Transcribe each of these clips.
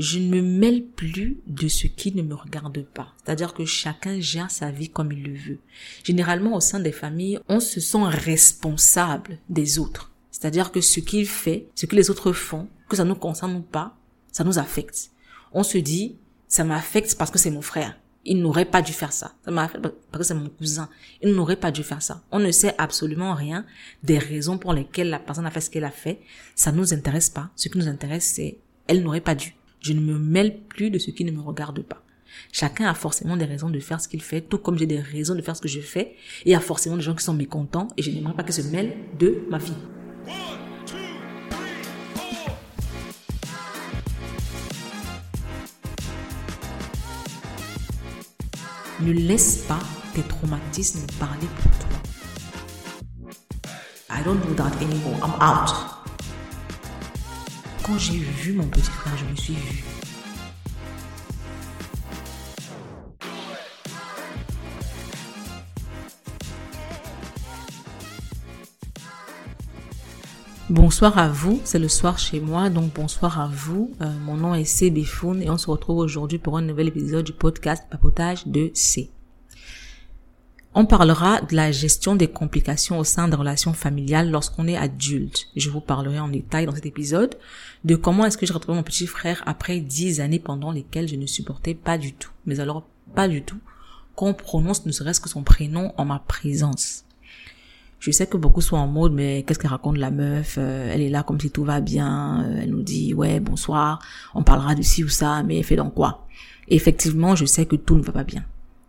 je ne me mêle plus de ce qui ne me regarde pas. C'est-à-dire que chacun gère sa vie comme il le veut. Généralement, au sein des familles, on se sent responsable des autres. C'est-à-dire que ce qu'il fait, ce que les autres font, que ça nous concerne ou pas, ça nous affecte. On se dit, ça m'affecte parce que c'est mon frère. Il n'aurait pas dû faire ça. Ça m'affecte parce que c'est mon cousin. Il n'aurait pas dû faire ça. On ne sait absolument rien des raisons pour lesquelles la personne a fait ce qu'elle a fait. Ça nous intéresse pas. Ce qui nous intéresse, c'est elle n'aurait pas dû. Je ne me mêle plus de ce qui ne me regarde pas. Chacun a forcément des raisons de faire ce qu'il fait, tout comme j'ai des raisons de faire ce que je fais. Et il y a forcément des gens qui sont mécontents et je n'aimerais pas qu'ils se mêlent de ma vie. Ne laisse pas tes traumatismes parler pour toi. I don't do that anymore. I'm out. Quand j'ai vu mon petit frère, je me suis vue. Bonsoir à vous, c'est le soir chez moi, donc bonsoir à vous. Euh, mon nom est C. Et on se retrouve aujourd'hui pour un nouvel épisode du podcast Papotage de C. On parlera de la gestion des complications au sein des relations familiales lorsqu'on est adulte. Je vous parlerai en détail dans cet épisode de comment est-ce que j'ai retrouvé mon petit frère après dix années pendant lesquelles je ne supportais pas du tout, mais alors pas du tout, qu'on prononce ne serait-ce que son prénom en ma présence. Je sais que beaucoup sont en mode, mais qu'est-ce qu'elle raconte la meuf euh, Elle est là comme si tout va bien. Euh, elle nous dit, ouais, bonsoir, on parlera de ci ou ça, mais fait dans quoi Effectivement, je sais que tout ne va pas bien.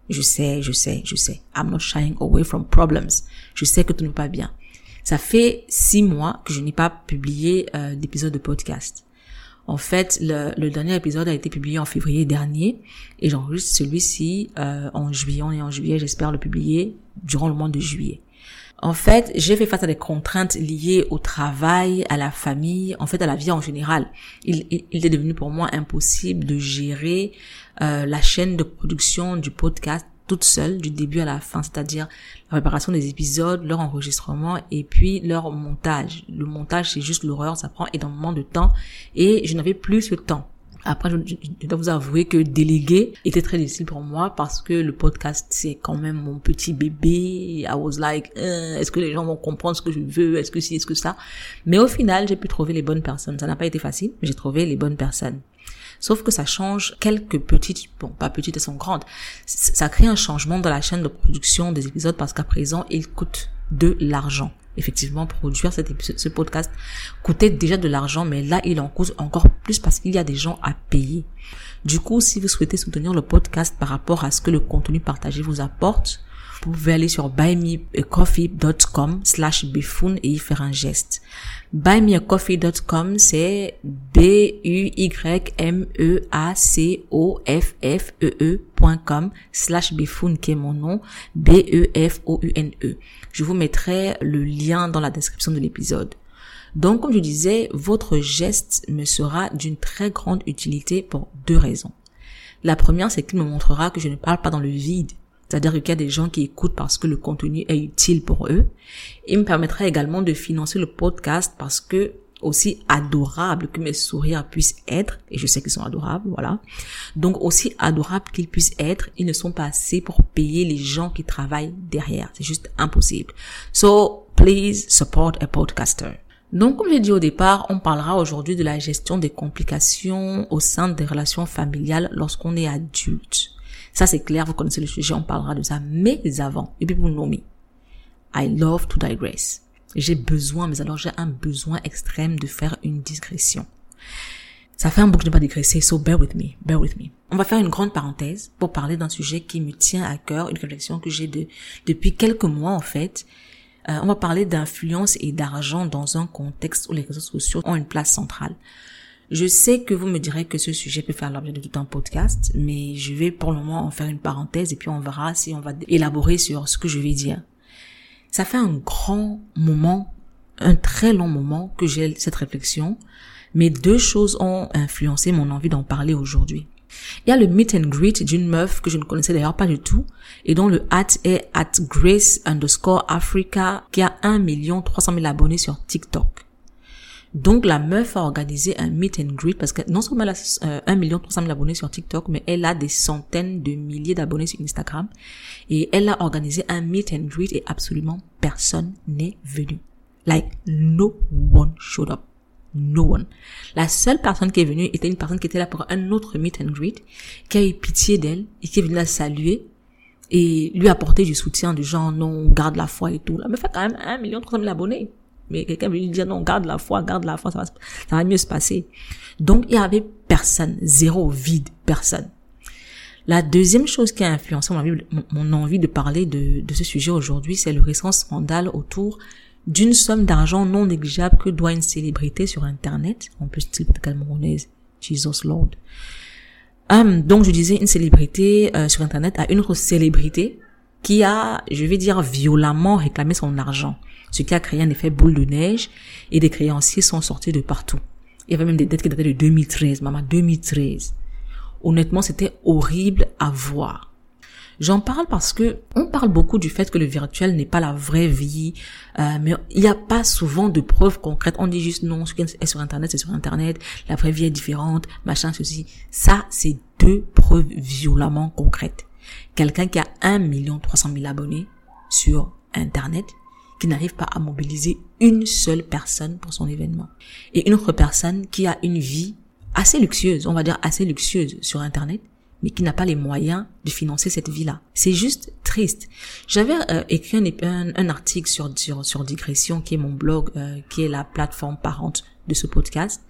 Je sais, je sais, je sais. I'm not shying away from problems. Je sais que tout ne va pas bien. Ça fait six mois que je n'ai pas publié euh, d'épisode de podcast. En fait, le, le, dernier épisode a été publié en février dernier et j'enregistre celui-ci euh, en juillet. On est en juillet, j'espère le publier durant le mois de juillet. En fait, j'ai fait face à des contraintes liées au travail, à la famille, en fait à la vie en général. Il, il, est devenu pour moi impossible de gérer euh, la chaîne de production du podcast toute seule du début à la fin, c'est-à-dire la préparation des épisodes, leur enregistrement et puis leur montage. Le montage, c'est juste l'horreur, ça prend énormément de temps et je n'avais plus ce temps. Après, je, dois vous avouer que déléguer était très difficile pour moi parce que le podcast, c'est quand même mon petit bébé. I was like, euh, est-ce que les gens vont comprendre ce que je veux? Est-ce que si, est-ce que ça? Mais au final, j'ai pu trouver les bonnes personnes. Ça n'a pas été facile, mais j'ai trouvé les bonnes personnes. Sauf que ça change quelques petites, bon, pas petites, elles sont grandes. Ça crée un changement dans la chaîne de production des épisodes parce qu'à présent, il coûte de l'argent effectivement produire cet ce podcast coûtait déjà de l'argent, mais là il en coûte encore plus parce qu'il y a des gens à payer. Du coup, si vous souhaitez soutenir le podcast par rapport à ce que le contenu partagé vous apporte, vous pouvez aller sur buymeacoffee.com slash buffoon et y faire un geste. Buymeacoffee.com c'est B-U-Y-M-E-A-C-O-F-F-E-E.com slash buffoon qui est mon nom, B-E-F-O-U-N-E. -E. Je vous mettrai le lien dans la description de l'épisode. Donc, comme je disais, votre geste me sera d'une très grande utilité pour deux raisons. La première, c'est qu'il me montrera que je ne parle pas dans le vide. C'est-à-dire qu'il y a des gens qui écoutent parce que le contenu est utile pour eux. Il me permettra également de financer le podcast parce que aussi adorable que mes sourires puissent être, et je sais qu'ils sont adorables, voilà. Donc aussi adorables qu'ils puissent être, ils ne sont pas assez pour payer les gens qui travaillent derrière. C'est juste impossible. So, please support a podcaster. Donc, comme j'ai dit au départ, on parlera aujourd'hui de la gestion des complications au sein des relations familiales lorsqu'on est adulte. Ça, c'est clair, vous connaissez le sujet, on parlera de ça. Mais avant, et puis pour nommer, I love to digress. J'ai besoin, mais alors j'ai un besoin extrême de faire une digression. Ça fait un bout que je n'ai pas digressé, so bear with me, bear with me. On va faire une grande parenthèse pour parler d'un sujet qui me tient à cœur, une réflexion que j'ai de, depuis quelques mois en fait. Euh, on va parler d'influence et d'argent dans un contexte où les réseaux sociaux ont une place centrale. Je sais que vous me direz que ce sujet peut faire l'objet de tout un podcast, mais je vais pour le moment en faire une parenthèse et puis on verra si on va élaborer sur ce que je vais dire. Ça fait un grand moment, un très long moment que j'ai cette réflexion, mais deux choses ont influencé mon envie d'en parler aujourd'hui. Il y a le meet and greet d'une meuf que je ne connaissais d'ailleurs pas du tout et dont le hat est at grace underscore Africa qui a 1 million 300 000 abonnés sur TikTok. Donc la meuf a organisé un meet and greet parce que non seulement elle a euh, 1 million 300 000 abonnés sur TikTok, mais elle a des centaines de milliers d'abonnés sur Instagram. Et elle a organisé un meet and greet et absolument personne n'est venu. Like no one showed up. No one. La seule personne qui est venue était une personne qui était là pour un autre meet and greet, qui a eu pitié d'elle et qui est venue la saluer et lui apporter du soutien du genre non, garde la foi et tout. La meuf a quand même 1 million 300 000 abonnés. Mais quelqu'un veut lui dire non, garde la foi, garde la foi, ça va, ça va mieux se passer. Donc, il y avait personne, zéro, vide, personne. La deuxième chose qui a influencé mon envie, de parler de, de ce sujet aujourd'hui, c'est le récent scandale autour d'une somme d'argent non négligeable que doit une célébrité sur Internet, en plus peut-être camerounaise, Jesus Lord. Um, donc je disais une célébrité euh, sur Internet à une autre célébrité qui a, je vais dire, violemment réclamé son argent ce qui a créé un effet boule de neige et des créanciers sont sortis de partout. Il y avait même des dettes qui dataient de 2013, maman, 2013. Honnêtement, c'était horrible à voir. J'en parle parce que on parle beaucoup du fait que le virtuel n'est pas la vraie vie, euh, mais il n'y a pas souvent de preuves concrètes. On dit juste non, ce qui est sur Internet, c'est sur Internet, la vraie vie est différente, machin, ceci. Ça, c'est deux preuves violemment concrètes. Quelqu'un qui a 1 million 300 000 abonnés sur Internet qui n'arrive pas à mobiliser une seule personne pour son événement. Et une autre personne qui a une vie assez luxueuse, on va dire assez luxueuse sur Internet, mais qui n'a pas les moyens de financer cette vie-là. C'est juste triste. J'avais euh, écrit un, un, article sur, sur, sur Digression, qui est mon blog, euh, qui est la plateforme parente de ce podcast,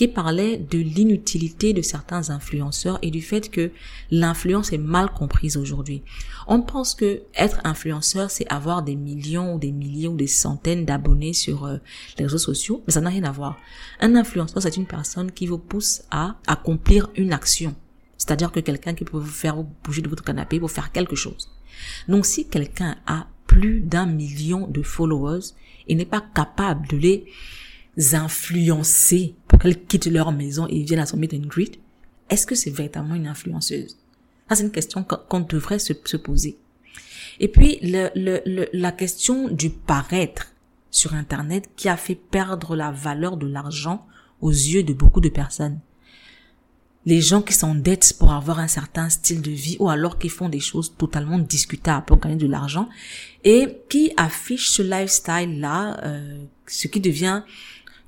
qui parlait de l'inutilité de certains influenceurs et du fait que l'influence est mal comprise aujourd'hui. On pense que être influenceur, c'est avoir des millions ou des milliers ou des centaines d'abonnés sur euh, les réseaux sociaux, mais ça n'a rien à voir. Un influenceur, c'est une personne qui vous pousse à accomplir une action. C'est-à-dire que quelqu'un qui peut vous faire bouger de votre canapé pour faire quelque chose. Donc si quelqu'un a plus d'un million de followers et n'est pas capable de les influencer pour qu'elles quittent leur maison et viennent à son meet greet, est-ce que c'est véritablement une influenceuse? Ça, c'est une question qu'on devrait se, poser. Et puis, le, le, la question du paraître sur Internet qui a fait perdre la valeur de l'argent aux yeux de beaucoup de personnes. Les gens qui s'endettent pour avoir un certain style de vie ou alors qui font des choses totalement discutables pour gagner de l'argent et qui affichent ce lifestyle-là, euh, ce qui devient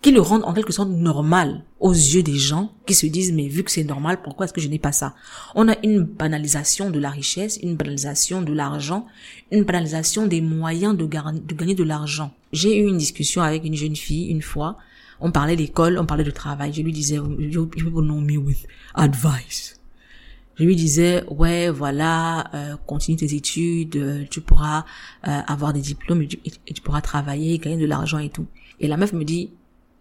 qui le rendent en quelque sorte normal aux yeux des gens qui se disent mais vu que c'est normal, pourquoi est-ce que je n'ai pas ça? On a une banalisation de la richesse, une banalisation de l'argent, une banalisation des moyens de, de gagner de l'argent. J'ai eu une discussion avec une jeune fille une fois. On parlait d'école, on parlait de travail. Je lui disais, you people know me with advice. Je lui disais, ouais, voilà, euh, continue tes études, euh, tu pourras euh, avoir des diplômes et tu, et tu pourras travailler, gagner de l'argent et tout. Et la meuf me dit,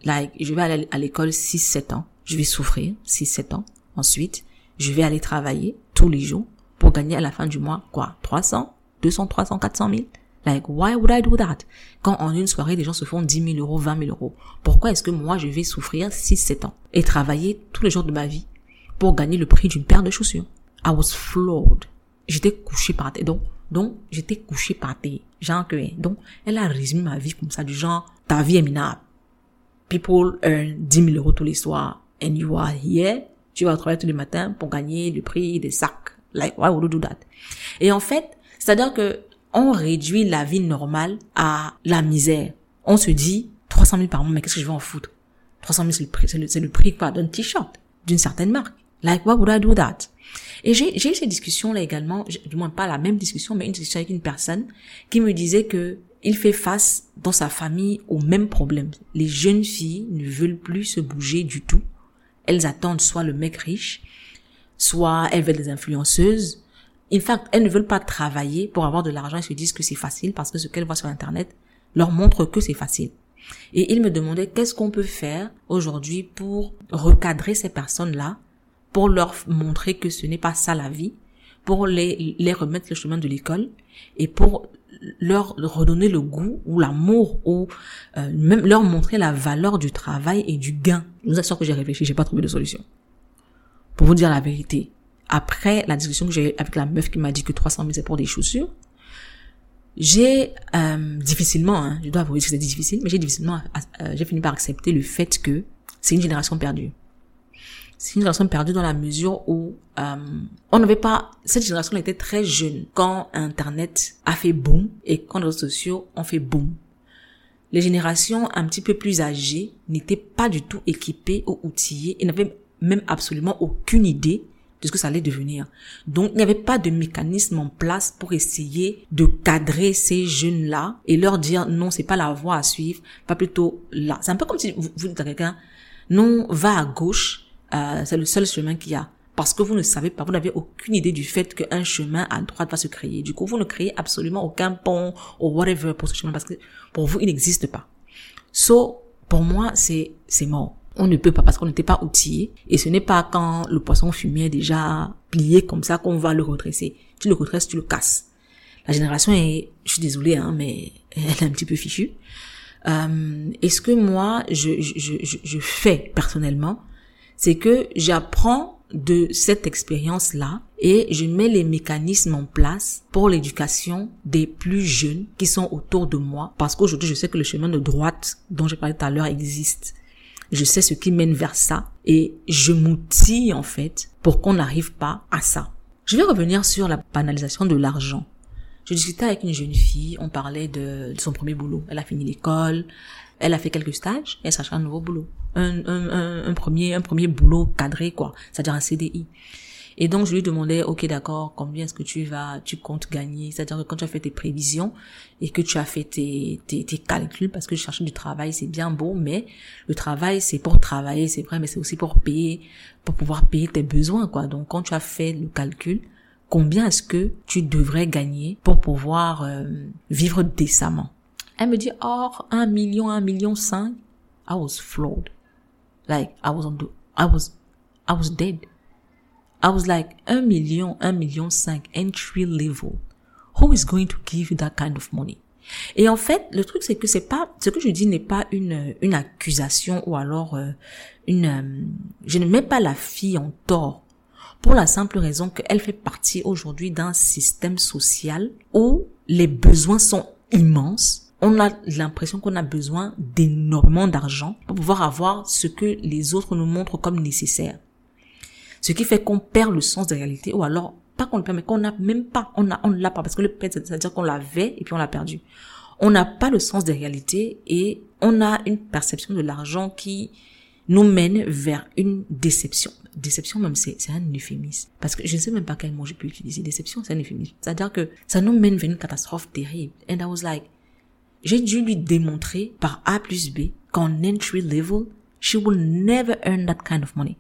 Like, je vais aller à l'école 6-7 ans. Je vais souffrir 6-7 ans. Ensuite, je vais aller travailler tous les jours pour gagner à la fin du mois, quoi, 300, 200, 300, 400 000? Like, why would I do that? Quand en une soirée, les gens se font 10 000 euros, 20 000 euros. Pourquoi est-ce que moi, je vais souffrir 6-7 ans et travailler tous les jours de ma vie pour gagner le prix d'une paire de chaussures? I was floored. J'étais couché par terre. Donc, donc, j'étais couché par terre. Genre que, donc, elle a résumé ma vie comme ça, du genre, ta vie est minable people earn 10 000 euros tous les soirs and you are here, tu vas travailler tous les matins pour gagner le prix des sacs. Like, why would you do that? Et en fait, c'est-à-dire que on réduit la vie normale à la misère. On se dit, 300 000 par mois, mais qu'est-ce que je vais en foutre? 300 000, c'est le prix, c'est le, le prix, d'un t-shirt, d'une certaine marque. Like, why would I do that? Et j'ai, j'ai eu cette discussion-là également, du moins pas la même discussion, mais une discussion avec une personne qui me disait que il fait face dans sa famille au même problème. Les jeunes filles ne veulent plus se bouger du tout. Elles attendent soit le mec riche, soit elles veulent des influenceuses. In fact, elles ne veulent pas travailler pour avoir de l'argent. Elles se disent que c'est facile parce que ce qu'elles voient sur Internet leur montre que c'est facile. Et il me demandait qu'est-ce qu'on peut faire aujourd'hui pour recadrer ces personnes-là, pour leur montrer que ce n'est pas ça la vie, pour les, les remettre le chemin de l'école et pour leur redonner le goût ou l'amour ou euh, même leur montrer la valeur du travail et du gain. Je vous assure que j'ai réfléchi, j'ai pas trouvé de solution. Pour vous dire la vérité, après la discussion que j'ai avec la meuf qui m'a dit que 300 000 c'est pour des chaussures, j'ai euh, difficilement, hein, je dois avouer que c'est difficile, mais j'ai difficilement, euh, j'ai fini par accepter le fait que c'est une génération perdue. C'est une génération perdue dans la mesure où euh, on n'avait pas, cette génération était très jeune quand Internet a fait boom et quand les réseaux sociaux ont fait boom. Les générations un petit peu plus âgées n'étaient pas du tout équipées ou outillées et n'avaient même absolument aucune idée de ce que ça allait devenir. Donc, il n'y avait pas de mécanisme en place pour essayer de cadrer ces jeunes-là et leur dire non, c'est pas la voie à suivre, pas plutôt là. C'est un peu comme si vous, vous dites à quelqu'un, non, va à gauche, euh, c'est le seul chemin qu'il y a. Parce que vous ne savez pas, vous n'avez aucune idée du fait qu'un chemin à droite va se créer. Du coup, vous ne créez absolument aucun pont ou whatever pour ce chemin parce que pour vous, il n'existe pas. So, pour moi, c'est, c'est mort. On ne peut pas parce qu'on n'était pas outillé. Et ce n'est pas quand le poisson fumé est déjà plié comme ça qu'on va le redresser. Tu le redresses, tu le casses. La génération est, je suis désolée, hein, mais elle est un petit peu fichue. Euh, et ce que moi, je, je, je, je fais personnellement, c'est que j'apprends de cette expérience-là et je mets les mécanismes en place pour l'éducation des plus jeunes qui sont autour de moi parce qu'aujourd'hui je sais que le chemin de droite dont j'ai parlé tout à l'heure existe je sais ce qui mène vers ça et je m'outille en fait pour qu'on n'arrive pas à ça. Je vais revenir sur la banalisation de l'argent. Je discutais avec une jeune fille, on parlait de, son premier boulot. Elle a fini l'école, elle a fait quelques stages, elle cherche un nouveau boulot. Un, premier, un premier boulot cadré, quoi. C'est-à-dire un CDI. Et donc, je lui demandais, OK, d'accord, combien est-ce que tu vas, tu comptes gagner? C'est-à-dire que quand tu as fait tes prévisions et que tu as fait tes calculs, parce que chercher du travail, c'est bien beau, mais le travail, c'est pour travailler, c'est vrai, mais c'est aussi pour payer, pour pouvoir payer tes besoins, quoi. Donc, quand tu as fait le calcul, combien est-ce que tu devrais gagner pour pouvoir euh, vivre décemment? Elle me dit, oh, un million, un million cinq. I was floored. Like, I was on the, I was, I was dead. I was like, un million, un million cinq, entry level. Who is going to give you that kind of money? Et en fait, le truc c'est que c'est pas ce que je dis n'est pas une une accusation ou alors euh, une euh, je ne mets pas la fille en tort pour la simple raison qu'elle fait partie aujourd'hui d'un système social où les besoins sont immenses. On a l'impression qu'on a besoin d'énormément d'argent pour pouvoir avoir ce que les autres nous montrent comme nécessaire. Ce qui fait qu'on perd le sens de réalité ou alors pas qu'on le perd mais qu'on n'a même pas, on a, on l'a pas parce que le perd c'est-à-dire qu'on l'avait et puis on l'a perdu. On n'a pas le sens de réalité et on a une perception de l'argent qui nous mène vers une déception. Déception même c'est un euphémisme parce que je ne sais même pas quel mot je peux utiliser. Déception c'est un euphémisme. C'est-à-dire que ça nous mène vers une catastrophe terrible. And I was like j'ai dû lui démontrer par A plus B qu'en entry level, she will never earn that kind of money.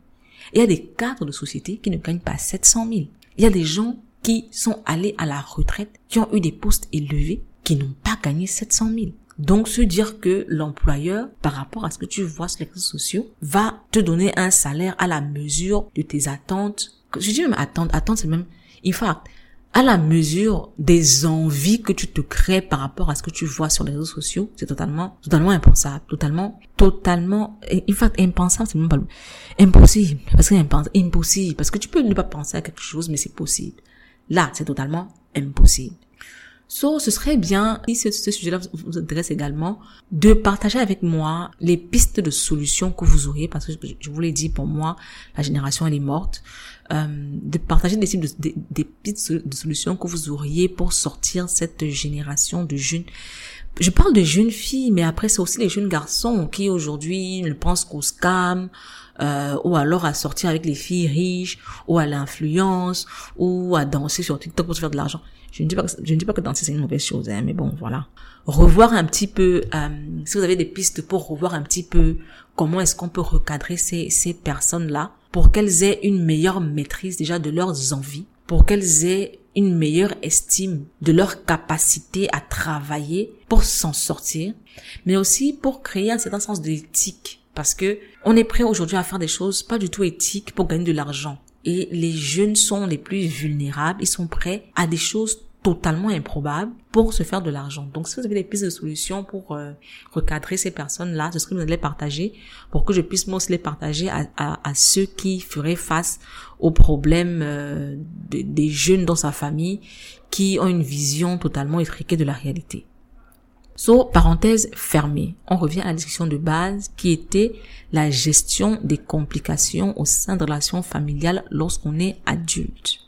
Il y a des cadres de société qui ne gagnent pas 700 000. Il y a des gens qui sont allés à la retraite, qui ont eu des postes élevés, qui n'ont pas gagné 700 000. Donc, se dire que l'employeur, par rapport à ce que tu vois sur les réseaux sociaux, va te donner un salaire à la mesure de tes attentes. Je dis même attente, attente c'est même, in fact, à la mesure des envies que tu te crées par rapport à ce que tu vois sur les réseaux sociaux, c'est totalement, totalement impensable, totalement, totalement, in fact, impensable, c'est même pas impossible, parce que impossible, parce que tu peux ne pas penser à quelque chose, mais c'est possible. Là, c'est totalement impossible. So, ce serait bien, si ce, ce sujet-là vous intéresse également, de partager avec moi les pistes de solutions que vous auriez, parce que je vous l'ai dit, pour moi, la génération, elle est morte. Euh, de partager des, types de, des, solutions que vous auriez pour sortir cette génération de jeunes. Je parle de jeunes filles, mais après, c'est aussi les jeunes garçons qui aujourd'hui ne pensent qu'au scam, euh, ou alors à sortir avec les filles riches, ou à l'influence, ou à danser sur TikTok pour se faire de l'argent. Je ne dis pas que, je ne dis pas que danser c'est une mauvaise chose, hein, mais bon, voilà. Revoir un petit peu, euh, si vous avez des pistes pour revoir un petit peu comment est-ce qu'on peut recadrer ces, ces personnes-là pour qu'elles aient une meilleure maîtrise déjà de leurs envies, pour qu'elles aient une meilleure estime de leur capacité à travailler pour s'en sortir, mais aussi pour créer un certain sens d'éthique. Parce que on est prêt aujourd'hui à faire des choses pas du tout éthiques pour gagner de l'argent. Et les jeunes sont les plus vulnérables, ils sont prêts à des choses totalement improbable pour se faire de l'argent. Donc, si vous avez des pistes de solutions pour euh, recadrer ces personnes-là, ce serait de les partager pour que je puisse moi aussi les partager à, à, ceux qui feraient face aux problèmes euh, des jeunes dans sa famille qui ont une vision totalement étriquée de la réalité. So, parenthèse fermée. On revient à la discussion de base qui était la gestion des complications au sein de relations familiales lorsqu'on est adulte.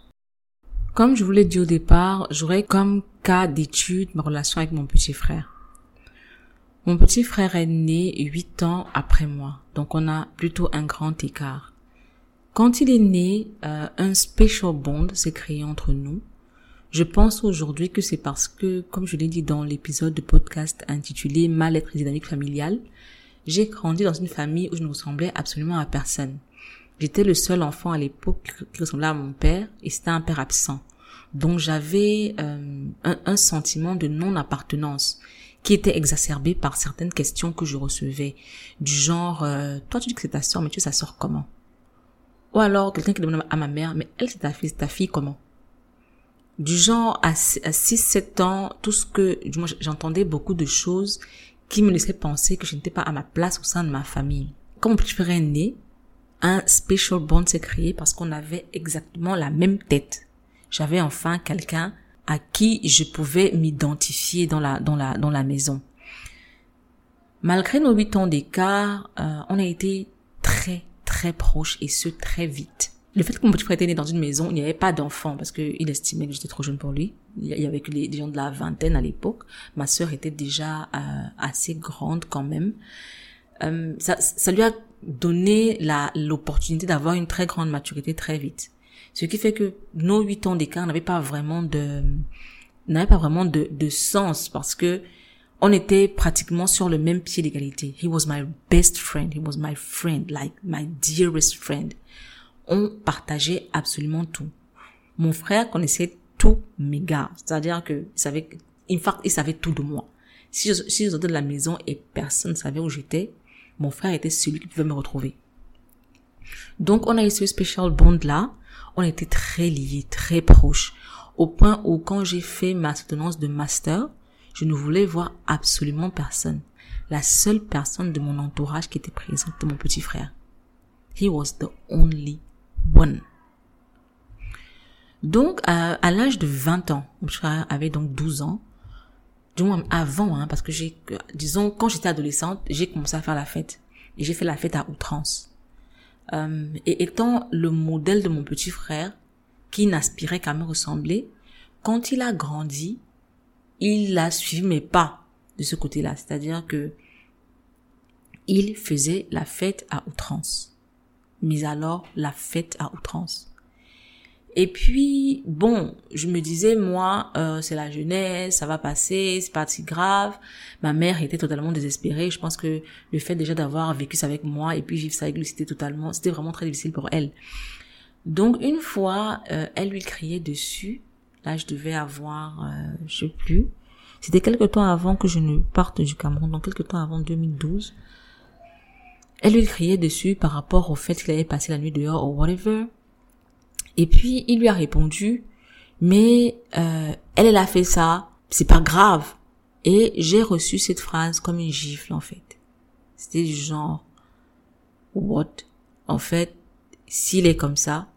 Comme je vous l'ai dit au départ, j'aurais comme cas d'étude ma relation avec mon petit frère. Mon petit frère est né huit ans après moi, donc on a plutôt un grand écart. Quand il est né, euh, un special bond s'est créé entre nous. Je pense aujourd'hui que c'est parce que, comme je l'ai dit dans l'épisode de podcast intitulé Mal-être dynamique familiale, j'ai grandi dans une famille où je ne ressemblais absolument à personne. J'étais le seul enfant à l'époque qui ressemblait à mon père et c'était un père absent. Donc j'avais euh, un, sentiment de non-appartenance qui était exacerbé par certaines questions que je recevais. Du genre euh, toi tu dis que c'est ta soeur mais tu sais sa soeur comment? Ou alors quelqu'un qui demande à ma mère mais elle c'est ta fille ta fille comment? Du genre à 6 7 ans tout ce que j'entendais beaucoup de choses qui me laissaient penser que je n'étais pas à ma place au sein de ma famille. Quand mon petit frère est né un special bond s'est créé parce qu'on avait exactement la même tête. J'avais enfin quelqu'un à qui je pouvais m'identifier dans la, dans la, dans la maison. Malgré nos huit ans d'écart, euh, on a été très, très proches et ce, très vite. Le fait que mon petit frère était né dans une maison, il n'y avait pas d'enfant parce qu'il estimait que j'étais trop jeune pour lui. Il y avait que les, gens de la vingtaine à l'époque. Ma sœur était déjà euh, assez grande quand même. Euh, ça, ça lui a donné l'opportunité d'avoir une très grande maturité très vite. Ce qui fait que nos huit ans d'écart n'avaient pas vraiment de n'avaient pas vraiment de, de sens parce que on était pratiquement sur le même pied d'égalité. He was my best friend. He was my friend, like my dearest friend. On partageait absolument tout. Mon frère connaissait tous mes gars. C'est-à-dire que il savait, in fact, il savait tout de moi. Si je, si je sortais de la maison et personne ne savait où j'étais, mon frère était celui qui pouvait me retrouver. Donc, on a eu ce special bond là. On était très liés, très proches. Au point où quand j'ai fait ma soutenance de master, je ne voulais voir absolument personne. La seule personne de mon entourage qui était présente mon petit frère. He was the only one. Donc, à l'âge de 20 ans, mon frère avait donc 12 ans, du moins avant, hein, parce que j'ai, disons, quand j'étais adolescente, j'ai commencé à faire la fête. Et j'ai fait la fête à outrance. Euh, et étant le modèle de mon petit frère, qui n'aspirait qu'à me ressembler, quand il a grandi, il a suivi mes pas de ce côté-là. C'est-à-dire que il faisait la fête à outrance. Mais alors, la fête à outrance. Et puis, bon, je me disais, moi, euh, c'est la jeunesse, ça va passer, c'est pas si grave. Ma mère était totalement désespérée. Je pense que le fait déjà d'avoir vécu ça avec moi et puis vivre ça avec lui, c'était totalement, c'était vraiment très difficile pour elle. Donc, une fois, euh, elle lui criait dessus. Là, je devais avoir, euh, je sais plus. C'était quelque temps avant que je ne parte du Cameroun, donc quelque temps avant 2012. Elle lui criait dessus par rapport au fait qu'il avait passé la nuit dehors ou whatever. Et puis il lui a répondu, mais euh, elle, elle a fait ça, c'est pas grave. Et j'ai reçu cette phrase comme une gifle en fait. C'était du genre, what? En fait, s'il est comme ça,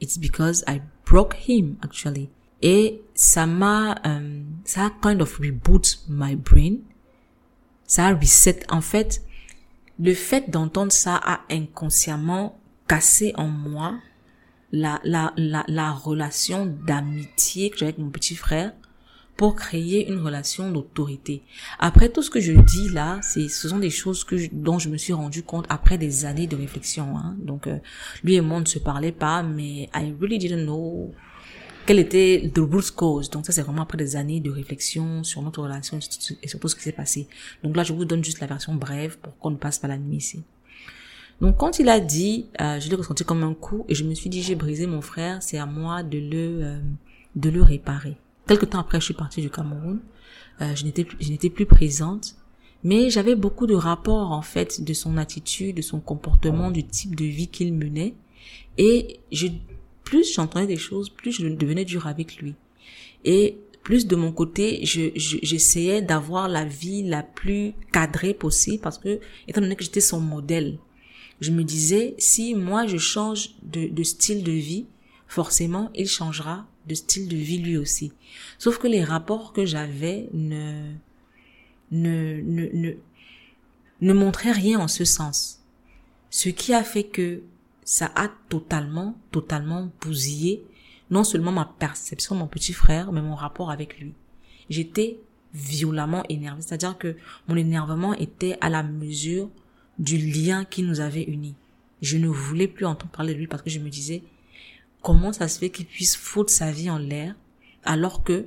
it's because I broke him actually. Et ça m'a, euh, ça a kind of reboot my brain. Ça a reset. En fait, le fait d'entendre ça a inconsciemment cassé en moi la, la, la, la relation d'amitié que j'ai avec mon petit frère pour créer une relation d'autorité. Après tout ce que je dis là, c'est ce sont des choses que dont je me suis rendu compte après des années de réflexion. Hein. Donc euh, lui et moi ne se parlait pas, mais I really didn't know quelle était the root cause. Donc ça c'est vraiment après des années de réflexion sur notre relation et sur tout ce qui s'est passé. Donc là je vous donne juste la version brève pour qu'on ne passe pas la nuit ici. Donc quand il a dit, euh, je l'ai ressenti comme un coup et je me suis dit j'ai brisé mon frère, c'est à moi de le euh, de le réparer. Quelque temps après, je suis partie du Cameroun. Euh, je n'étais je n'étais plus présente, mais j'avais beaucoup de rapports en fait de son attitude, de son comportement, du type de vie qu'il menait et je plus j'entendais des choses, plus je devenais dur avec lui. Et plus de mon côté, je, j'essayais d'avoir la vie la plus cadrée possible parce que, étant donné que j'étais son modèle, je me disais, si moi je change de, style de vie, forcément, il changera de style de vie lui aussi. Sauf que les rapports que j'avais ne, ne, ne, ne, ne montraient rien en ce sens. Ce qui a fait que ça a totalement, totalement bousillé non seulement ma perception de mon petit frère, mais mon rapport avec lui. J'étais violemment énervée, c'est-à-dire que mon énervement était à la mesure du lien qui nous avait unis. Je ne voulais plus entendre parler de lui parce que je me disais, comment ça se fait qu'il puisse foutre sa vie en l'air alors que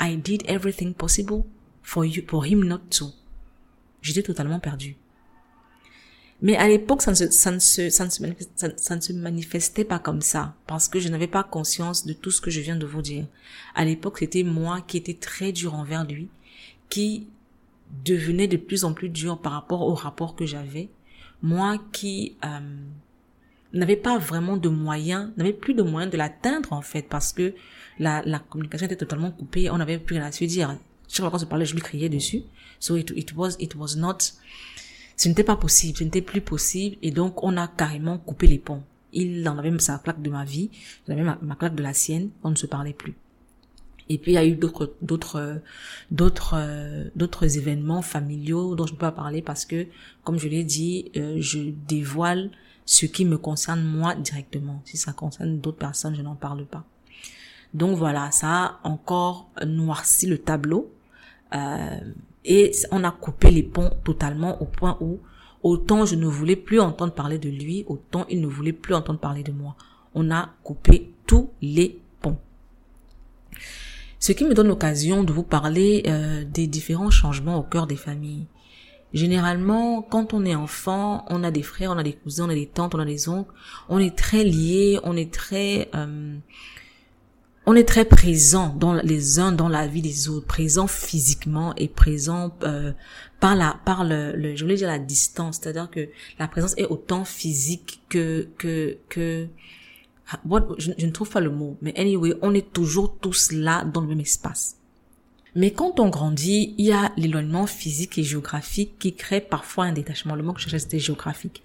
I did everything possible for you, for him not to. J'étais totalement perdue. Mais à l'époque, ça ne se, ça ça, ne se manifestait pas comme ça, parce que je n'avais pas conscience de tout ce que je viens de vous dire. À l'époque, c'était moi qui étais très dur envers lui, qui devenait de plus en plus dur par rapport au rapport que j'avais. Moi qui euh, n'avais pas vraiment de moyens, n'avais plus de moyens de l'atteindre en fait, parce que la, la communication était totalement coupée, on n'avait plus rien à se dire. Chaque fois qu'on se parlait, je lui criais dessus. So it, was, it was not ce n'était pas possible, ce n'était plus possible, et donc on a carrément coupé les ponts. Il en avait sa claque de ma vie, j'avais ma, ma claque de la sienne, on ne se parlait plus. Et puis il y a eu d'autres d'autres d'autres d'autres événements familiaux dont je ne peux pas parler parce que comme je l'ai dit, euh, je dévoile ce qui me concerne moi directement. Si ça concerne d'autres personnes, je n'en parle pas. Donc voilà, ça a encore noirci le tableau. Euh, et on a coupé les ponts totalement au point où autant je ne voulais plus entendre parler de lui, autant il ne voulait plus entendre parler de moi. On a coupé tous les ponts. Ce qui me donne l'occasion de vous parler euh, des différents changements au cœur des familles. Généralement, quand on est enfant, on a des frères, on a des cousins, on a des tantes, on a des oncles, on est très liés, on est très euh, on est très présent dans les uns dans la vie des autres, présent physiquement et présent euh, par la par le, je voulais dire la distance, c'est-à-dire que la présence est autant physique que que que je, je, ne trouve pas le mot, mais anyway, on est toujours tous là dans le même espace. Mais quand on grandit, il y a l'éloignement physique et géographique qui crée parfois un détachement. Le mot que je cherchais c'était géographique.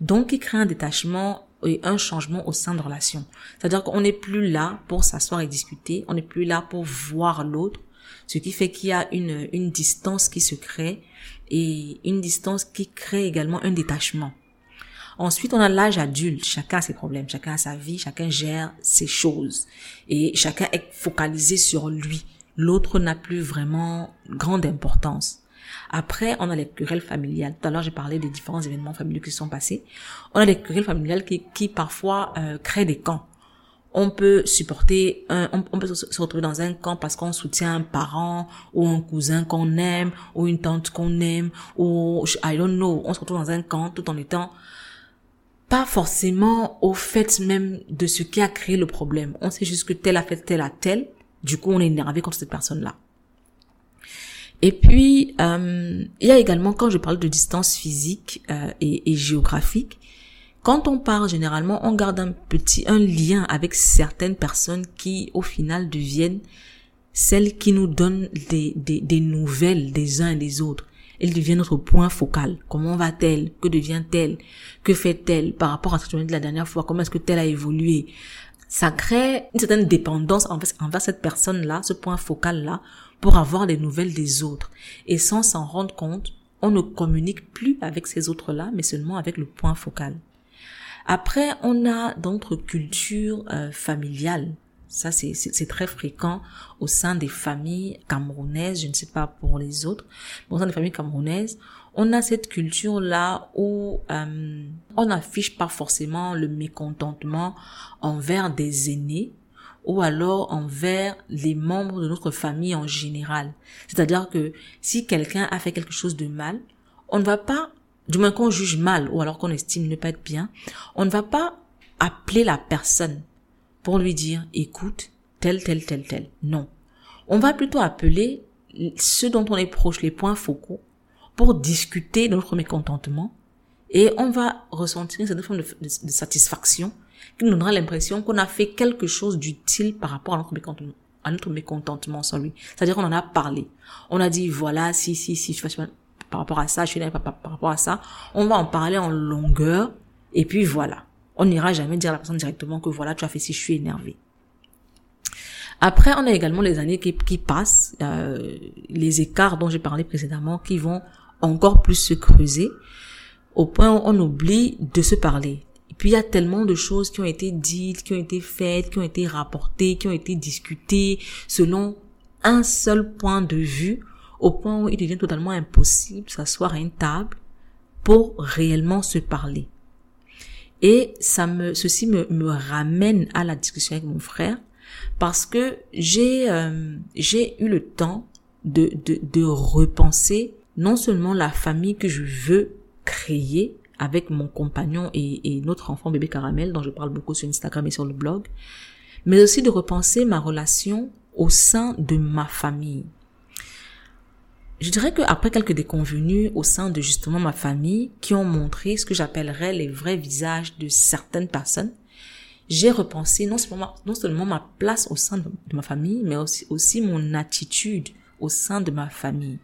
Donc, il crée un détachement et un changement au sein de relation. C'est-à-dire qu'on n'est plus là pour s'asseoir et discuter, on n'est plus là pour voir l'autre, ce qui fait qu'il y a une, une distance qui se crée et une distance qui crée également un détachement. Ensuite, on a l'âge adulte. Chacun a ses problèmes, chacun a sa vie, chacun gère ses choses. Et chacun est focalisé sur lui. L'autre n'a plus vraiment grande importance. Après, on a les querelles familiales. Tout à l'heure, j'ai parlé des différents événements familiaux qui se sont passés. On a les querelles familiales qui, qui parfois euh, créent des camps. On peut supporter, un, on, peut se retrouver dans un camp parce qu'on soutient un parent ou un cousin qu'on aime ou une tante qu'on aime ou I don't know. On se retrouve dans un camp tout en étant pas forcément au fait même de ce qui a créé le problème. On sait juste que tel a fait tel à tel. Du coup, on est énervé contre cette personne-là. Et puis, euh, il y a également, quand je parle de distance physique euh, et, géographique, quand on parle généralement, on garde un petit, un lien avec certaines personnes qui, au final, deviennent celles qui nous donnent des, des, des nouvelles des uns et des autres. Elles deviennent notre point focal. Comment va-t-elle? Que devient-elle? Que fait-elle par rapport à ce que as dit la dernière fois? Comment est-ce que telle a évolué? Ça crée une certaine dépendance envers, cette personne-là, ce point focal-là, pour avoir des nouvelles des autres. Et sans s'en rendre compte, on ne communique plus avec ces autres-là, mais seulement avec le point focal. Après, on a d'autres cultures euh, familiales. Ça, c'est très fréquent au sein des familles camerounaises. Je ne sais pas pour les autres. Mais au sein des familles camerounaises, on a cette culture-là où euh, on n'affiche pas forcément le mécontentement envers des aînés, ou alors envers les membres de notre famille en général. C'est-à-dire que si quelqu'un a fait quelque chose de mal, on ne va pas, du moins qu'on juge mal ou alors qu'on estime ne pas être bien, on ne va pas appeler la personne pour lui dire, écoute, tel, tel, tel, tel. Non. On va plutôt appeler ceux dont on est proche, les points focaux, pour discuter de notre mécontentement et on va ressentir cette forme de satisfaction qui nous donnera l'impression qu'on a fait quelque chose d'utile par rapport à notre à notre mécontentement sur lui. C'est-à-dire qu'on en a parlé. On a dit, voilà, si, si, si, je fais par rapport à ça, je suis là par, par rapport à ça. On va en parler en longueur, et puis voilà. On n'ira jamais dire à la personne directement que voilà, tu as fait si je suis énervé. Après, on a également les années qui, qui passent, euh, les écarts dont j'ai parlé précédemment, qui vont encore plus se creuser, au point où on oublie de se parler. Et puis il y a tellement de choses qui ont été dites, qui ont été faites, qui ont été rapportées, qui ont été discutées selon un seul point de vue, au point où il devient totalement impossible s'asseoir à une table pour réellement se parler. Et ça me, ceci me, me ramène à la discussion avec mon frère parce que j'ai euh, j'ai eu le temps de, de, de repenser non seulement la famille que je veux créer avec mon compagnon et, et notre enfant bébé caramel dont je parle beaucoup sur Instagram et sur le blog, mais aussi de repenser ma relation au sein de ma famille. Je dirais qu'après quelques déconvenues au sein de justement ma famille qui ont montré ce que j'appellerais les vrais visages de certaines personnes, j'ai repensé non seulement, non seulement ma place au sein de, ma famille, mais aussi, aussi mon attitude au sein de ma famille.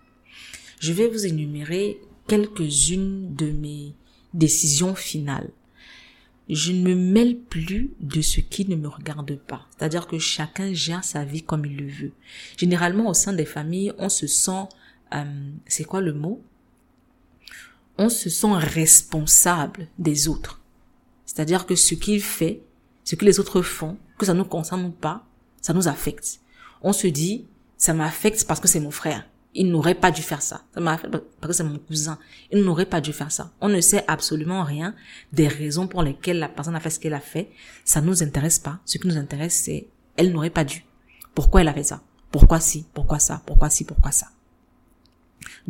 Je vais vous énumérer quelques-unes de mes décisions finales. Je ne me mêle plus de ce qui ne me regarde pas. C'est-à-dire que chacun gère sa vie comme il le veut. Généralement, au sein des familles, on se sent, euh, c'est quoi le mot? On se sent responsable des autres. C'est-à-dire que ce qu'il fait, ce que les autres font, que ça nous concerne ou pas, ça nous affecte. On se dit, ça m'affecte parce que c'est mon frère. Il n'aurait pas dû faire ça. Ça m'affecte parce que c'est mon cousin. Il n'aurait pas dû faire ça. On ne sait absolument rien des raisons pour lesquelles la personne a fait ce qu'elle a fait. Ça nous intéresse pas. Ce qui nous intéresse, c'est elle n'aurait pas dû. Pourquoi elle a fait ça? Pourquoi si? Pourquoi ça? Pourquoi si? Pourquoi ça?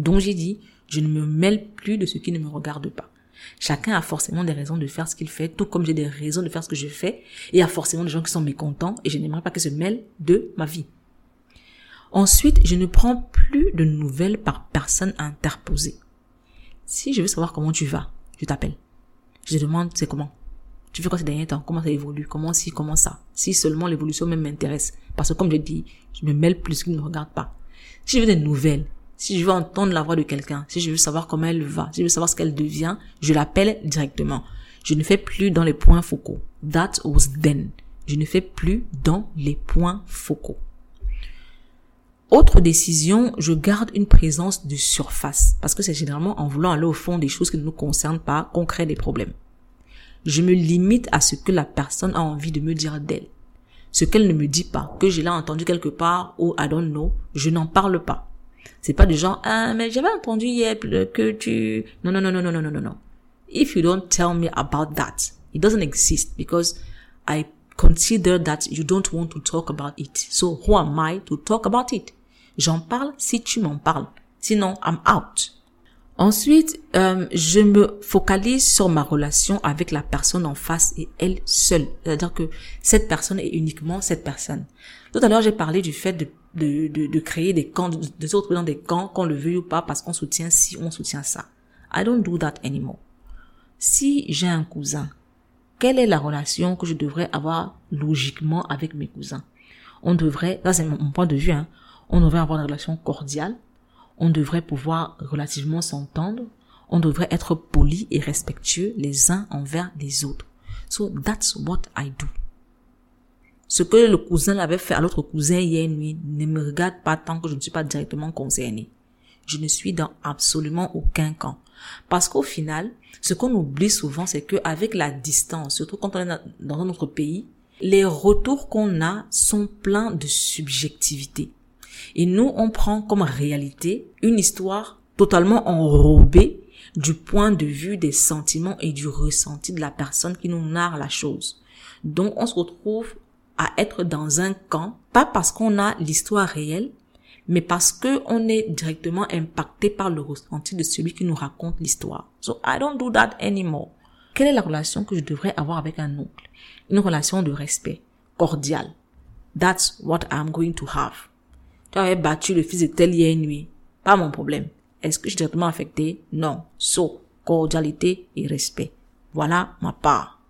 Donc j'ai dit, je ne me mêle plus de ce qui ne me regarde pas. Chacun a forcément des raisons de faire ce qu'il fait, tout comme j'ai des raisons de faire ce que je fais. Et il y a forcément des gens qui sont mécontents et je n'aimerais pas qu'ils se mêlent de ma vie. Ensuite, je ne prends plus de nouvelles par personne interposée. Si je veux savoir comment tu vas, je t'appelle. Je te demande c'est comment? Tu fais quoi ces derniers temps? Comment ça évolue? Comment si Comment ça? Si seulement l'évolution même m'intéresse. Parce que comme je dis, je me mêle plus qu'il ne me regarde pas. Si je veux des nouvelles, si je veux entendre la voix de quelqu'un, si je veux savoir comment elle va, si je veux savoir ce qu'elle devient, je l'appelle directement. Je ne fais plus dans les points focaux. That was then. Je ne fais plus dans les points focaux. Autre décision, je garde une présence de surface. Parce que c'est généralement en voulant aller au fond des choses qui ne nous concernent pas qu'on crée des problèmes. Je me limite à ce que la personne a envie de me dire d'elle. Ce qu'elle ne me dit pas, que je l'ai entendu quelque part ou I don't know, je n'en parle pas. C'est pas du genre, ah, mais j'avais entendu hier que tu, non, non, non, non, non, non, non, non. If you don't tell me about that, it doesn't exist because I consider that you don't want to talk about it. So who am I to talk about it? J'en parle si tu m'en parles. Sinon, I'm out. Ensuite, euh, je me focalise sur ma relation avec la personne en face et elle seule. C'est-à-dire que cette personne est uniquement cette personne. Tout à l'heure, j'ai parlé du fait de de, de, de créer des camps, de, se retrouver dans des camps, qu'on le veuille ou pas, parce qu'on soutient ci, on soutient ça. I don't do that anymore. Si j'ai un cousin, quelle est la relation que je devrais avoir logiquement avec mes cousins? On devrait, ça c'est mon point de vue, hein, on devrait avoir une relation cordiale, on devrait pouvoir relativement s'entendre, on devrait être poli et respectueux les uns envers les autres. So that's what I do. Ce que le cousin avait fait à l'autre cousin hier nuit ne me regarde pas tant que je ne suis pas directement concerné. Je ne suis dans absolument aucun camp. Parce qu'au final, ce qu'on oublie souvent, c'est qu'avec la distance, surtout quand on est dans un autre pays, les retours qu'on a sont pleins de subjectivité. Et nous, on prend comme réalité une histoire totalement enrobée du point de vue des sentiments et du ressenti de la personne qui nous narre la chose. Donc, on se retrouve à être dans un camp, pas parce qu'on a l'histoire réelle, mais parce que on est directement impacté par le ressenti de celui qui nous raconte l'histoire. So I don't do that anymore. Quelle est la relation que je devrais avoir avec un oncle? Une relation de respect, cordiale. That's what I'm going to have. Tu avais battu le fils de tel hier nuit. Pas mon problème. Est-ce que je suis directement affecté? Non. So, cordialité et respect. Voilà ma part.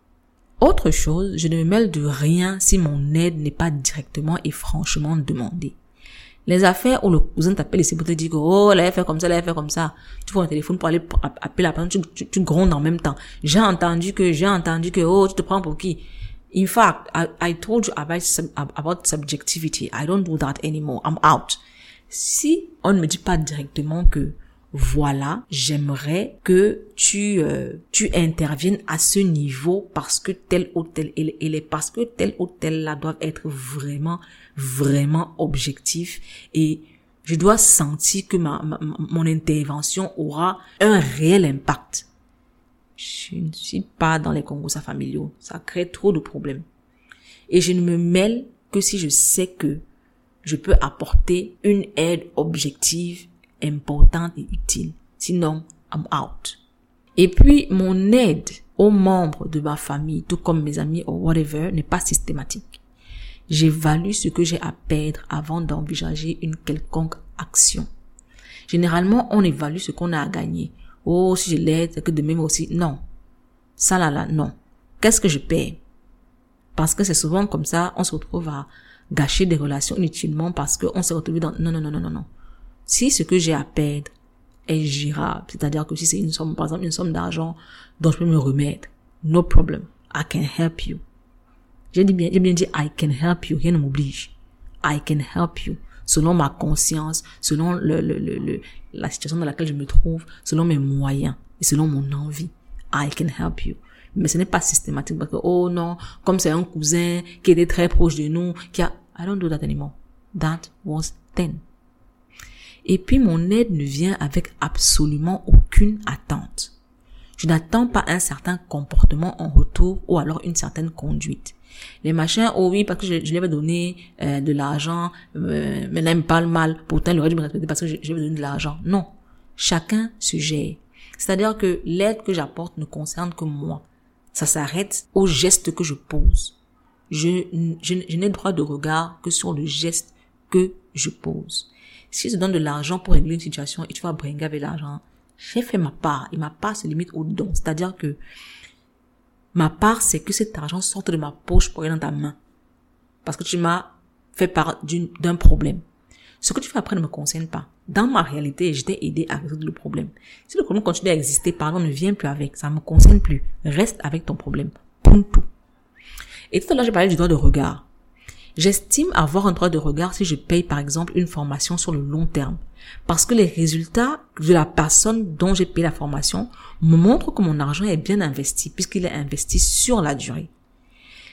Autre chose, je ne me mêle de rien si mon aide n'est pas directement et franchement demandée. Les affaires où le cousin t'appelle ici pour te dire que, oh, elle a fait comme ça, elle a fait comme ça. Tu prends un téléphone pour aller appeler la personne, tu, tu, grondes en même temps. J'ai entendu que, j'ai entendu que, oh, tu te prends pour qui? In fact, I, told you about, about subjectivity. I don't do that anymore. I'm out. Si on ne me dit pas directement que, voilà, j'aimerais que tu euh, tu interviennes à ce niveau parce que tel ou tel et, est parce que tel ou tel là doivent être vraiment vraiment objectif et je dois sentir que ma, mon intervention aura un réel impact. Je ne suis pas dans les concours familiaux, ça crée trop de problèmes. Et je ne me mêle que si je sais que je peux apporter une aide objective importante et utile. Sinon, I'm out. Et puis, mon aide aux membres de ma famille, tout comme mes amis ou whatever, n'est pas systématique. J'évalue ce que j'ai à perdre avant d'envisager une quelconque action. Généralement, on évalue ce qu'on a à gagner. Oh, si je l'aide, que de même aussi. Non. Ça là là, non. Qu'est-ce que je perds? Parce que c'est souvent comme ça, on se retrouve à gâcher des relations inutilement parce qu'on s'est retrouvé dans... Non, non, non, non, non, non. Si ce que j'ai à perdre est gérable, c'est-à-dire que si c'est une somme, par exemple, une somme d'argent dont je peux me remettre, no problem, I can help you. J'ai bien, j'ai bien dit I can help you, rien ne m'oblige. I can help you selon ma conscience, selon le, le, le, la situation dans laquelle je me trouve, selon mes moyens et selon mon envie. I can help you. Mais ce n'est pas systématique parce que, oh non, comme c'est un cousin qui était très proche de nous, qui a, I don't do that anymore. That was then. Et puis mon aide ne vient avec absolument aucune attente. Je n'attends pas un certain comportement en retour ou alors une certaine conduite. Les machins, oh oui, parce que je, je lui avais donné euh, de l'argent, euh, là, il me parle mal. Pourtant, il aurait dû me respecter parce que je, je lui avais donné de l'argent. Non. Chacun se gère. C'est-à-dire que l'aide que j'apporte ne concerne que moi. Ça s'arrête au geste que je pose. Je, je, je n'ai droit de regard que sur le geste que je pose. Si je donne de l'argent pour régler une situation et tu vas bringuer avec l'argent, j'ai fait ma part et ma part se limite au don. C'est-à-dire que ma part, c'est que cet argent sorte de ma poche pour aller dans ta main. Parce que tu m'as fait part d'un problème. Ce que tu fais après ne me concerne pas. Dans ma réalité, je t'ai aidé à résoudre le problème. Si le problème continue à exister, pardon, ne viens plus avec. Ça ne me concerne plus. Reste avec ton problème. tout. Et tout à l'heure, j'ai parlé du droit de regard. J'estime avoir un droit de regard si je paye par exemple une formation sur le long terme. Parce que les résultats de la personne dont j'ai payé la formation me montrent que mon argent est bien investi puisqu'il est investi sur la durée.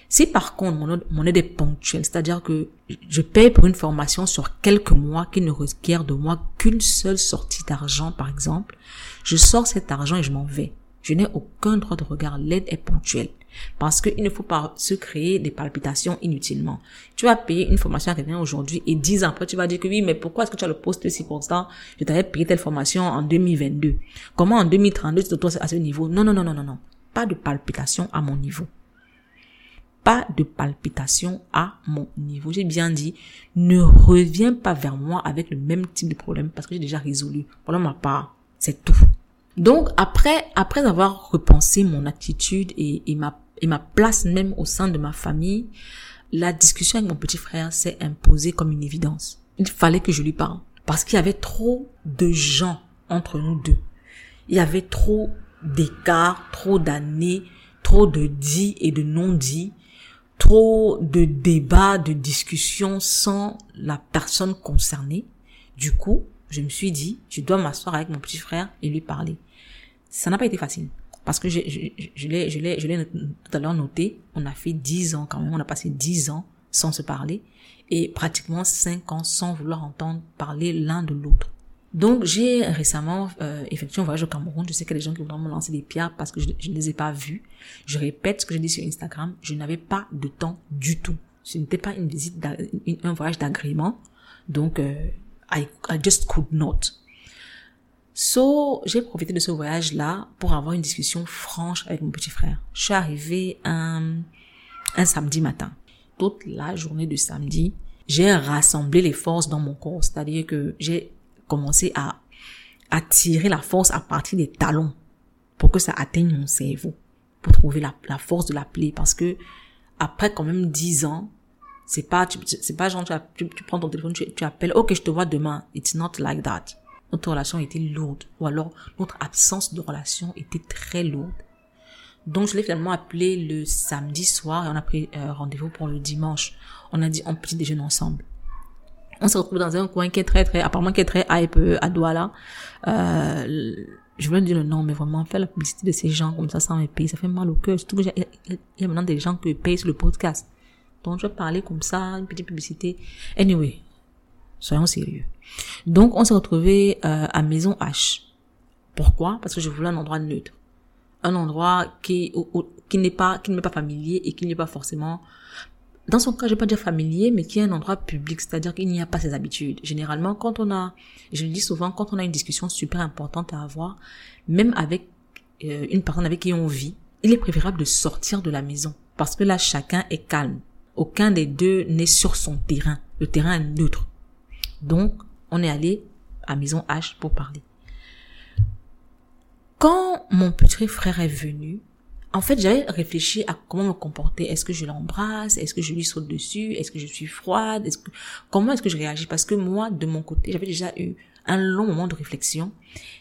Si par contre mon aide, est ponctuelle, c'est-à-dire que je paye pour une formation sur quelques mois qui ne requiert de moi qu'une seule sortie d'argent par exemple, je sors cet argent et je m'en vais. Je n'ai aucun droit de regard. L'aide est ponctuelle. Parce qu'il ne faut pas se créer des palpitations inutilement. Tu vas payer une formation à quelqu'un aujourd'hui et dix ans après, tu vas dire que oui, mais pourquoi est-ce que tu as le poste si constant? Je t'avais payé telle formation en 2022. Comment en 2032 tu te trouves à ce niveau? Non, non, non, non, non, non. Pas de palpitation à mon niveau. Pas de palpitation à mon niveau. J'ai bien dit, ne reviens pas vers moi avec le même type de problème parce que j'ai déjà résolu. Voilà ma part. C'est tout. Donc après, après avoir repensé mon attitude et, et, ma, et ma place même au sein de ma famille, la discussion avec mon petit frère s'est imposée comme une évidence. Il fallait que je lui parle parce qu'il y avait trop de gens entre nous deux. Il y avait trop d'écarts, trop d'années, trop de dits et de non-dits, trop de débats, de discussions sans la personne concernée. Du coup, je me suis dit, je dois m'asseoir avec mon petit frère et lui parler. Ça n'a pas été facile. Parce que je, l'ai, je l'ai, tout à l'heure noté. On a fait dix ans quand même. On a passé dix ans sans se parler. Et pratiquement cinq ans sans vouloir entendre parler l'un de l'autre. Donc j'ai récemment euh, effectué un voyage au Cameroun. Je sais a des gens qui vont me lancer des pierres parce que je, ne les ai pas vus. Je répète ce que j'ai dit sur Instagram. Je n'avais pas de temps du tout. Ce n'était pas une visite, un voyage d'agrément. Donc euh, I just could not. So, j'ai profité de ce voyage-là pour avoir une discussion franche avec mon petit frère. Je suis arrivée un, un samedi matin. Toute la journée de samedi, j'ai rassemblé les forces dans mon corps. C'est-à-dire que j'ai commencé à, à tirer la force à partir des talons pour que ça atteigne mon cerveau pour trouver la, la force de l'appeler parce que après quand même dix ans, c'est pas, c'est pas genre, tu, tu, prends ton téléphone, tu, tu appelles, ok, je te vois demain. It's not like that. Notre relation était lourde. Ou alors, notre absence de relation était très lourde. Donc, je l'ai finalement appelé le samedi soir et on a pris euh, rendez-vous pour le dimanche. On a dit, on petit déjeuner ensemble. On s'est retrouvé dans un coin qui est très, très, apparemment qui est très hype euh, à Douala. Euh, je voulais dire le nom, mais vraiment, faire la publicité de ces gens comme ça sans me payer, ça fait mal au cœur. Surtout qu'il y, a maintenant des gens qui payent sur le podcast. Donc, je vais parler comme ça, une petite publicité. Anyway, soyons sérieux. Donc, on s'est retrouvé euh, à Maison H. Pourquoi? Parce que je voulais un endroit neutre, un endroit qui n'est pas familier et qui n'est pas forcément dans son cas, je vais pas dire familier, mais qui est un endroit public, c'est-à-dire qu'il n'y a pas ses habitudes. Généralement, quand on a, je le dis souvent, quand on a une discussion super importante à avoir, même avec euh, une personne avec qui on vit, il est préférable de sortir de la maison parce que là, chacun est calme. Aucun des deux n'est sur son terrain. Le terrain est neutre. Donc, on est allé à Maison H pour parler. Quand mon petit frère est venu, en fait, j'avais réfléchi à comment me comporter. Est-ce que je l'embrasse? Est-ce que je lui saute dessus? Est-ce que je suis froide? Est-ce que comment est-ce que je réagis? Parce que moi, de mon côté, j'avais déjà eu un long moment de réflexion.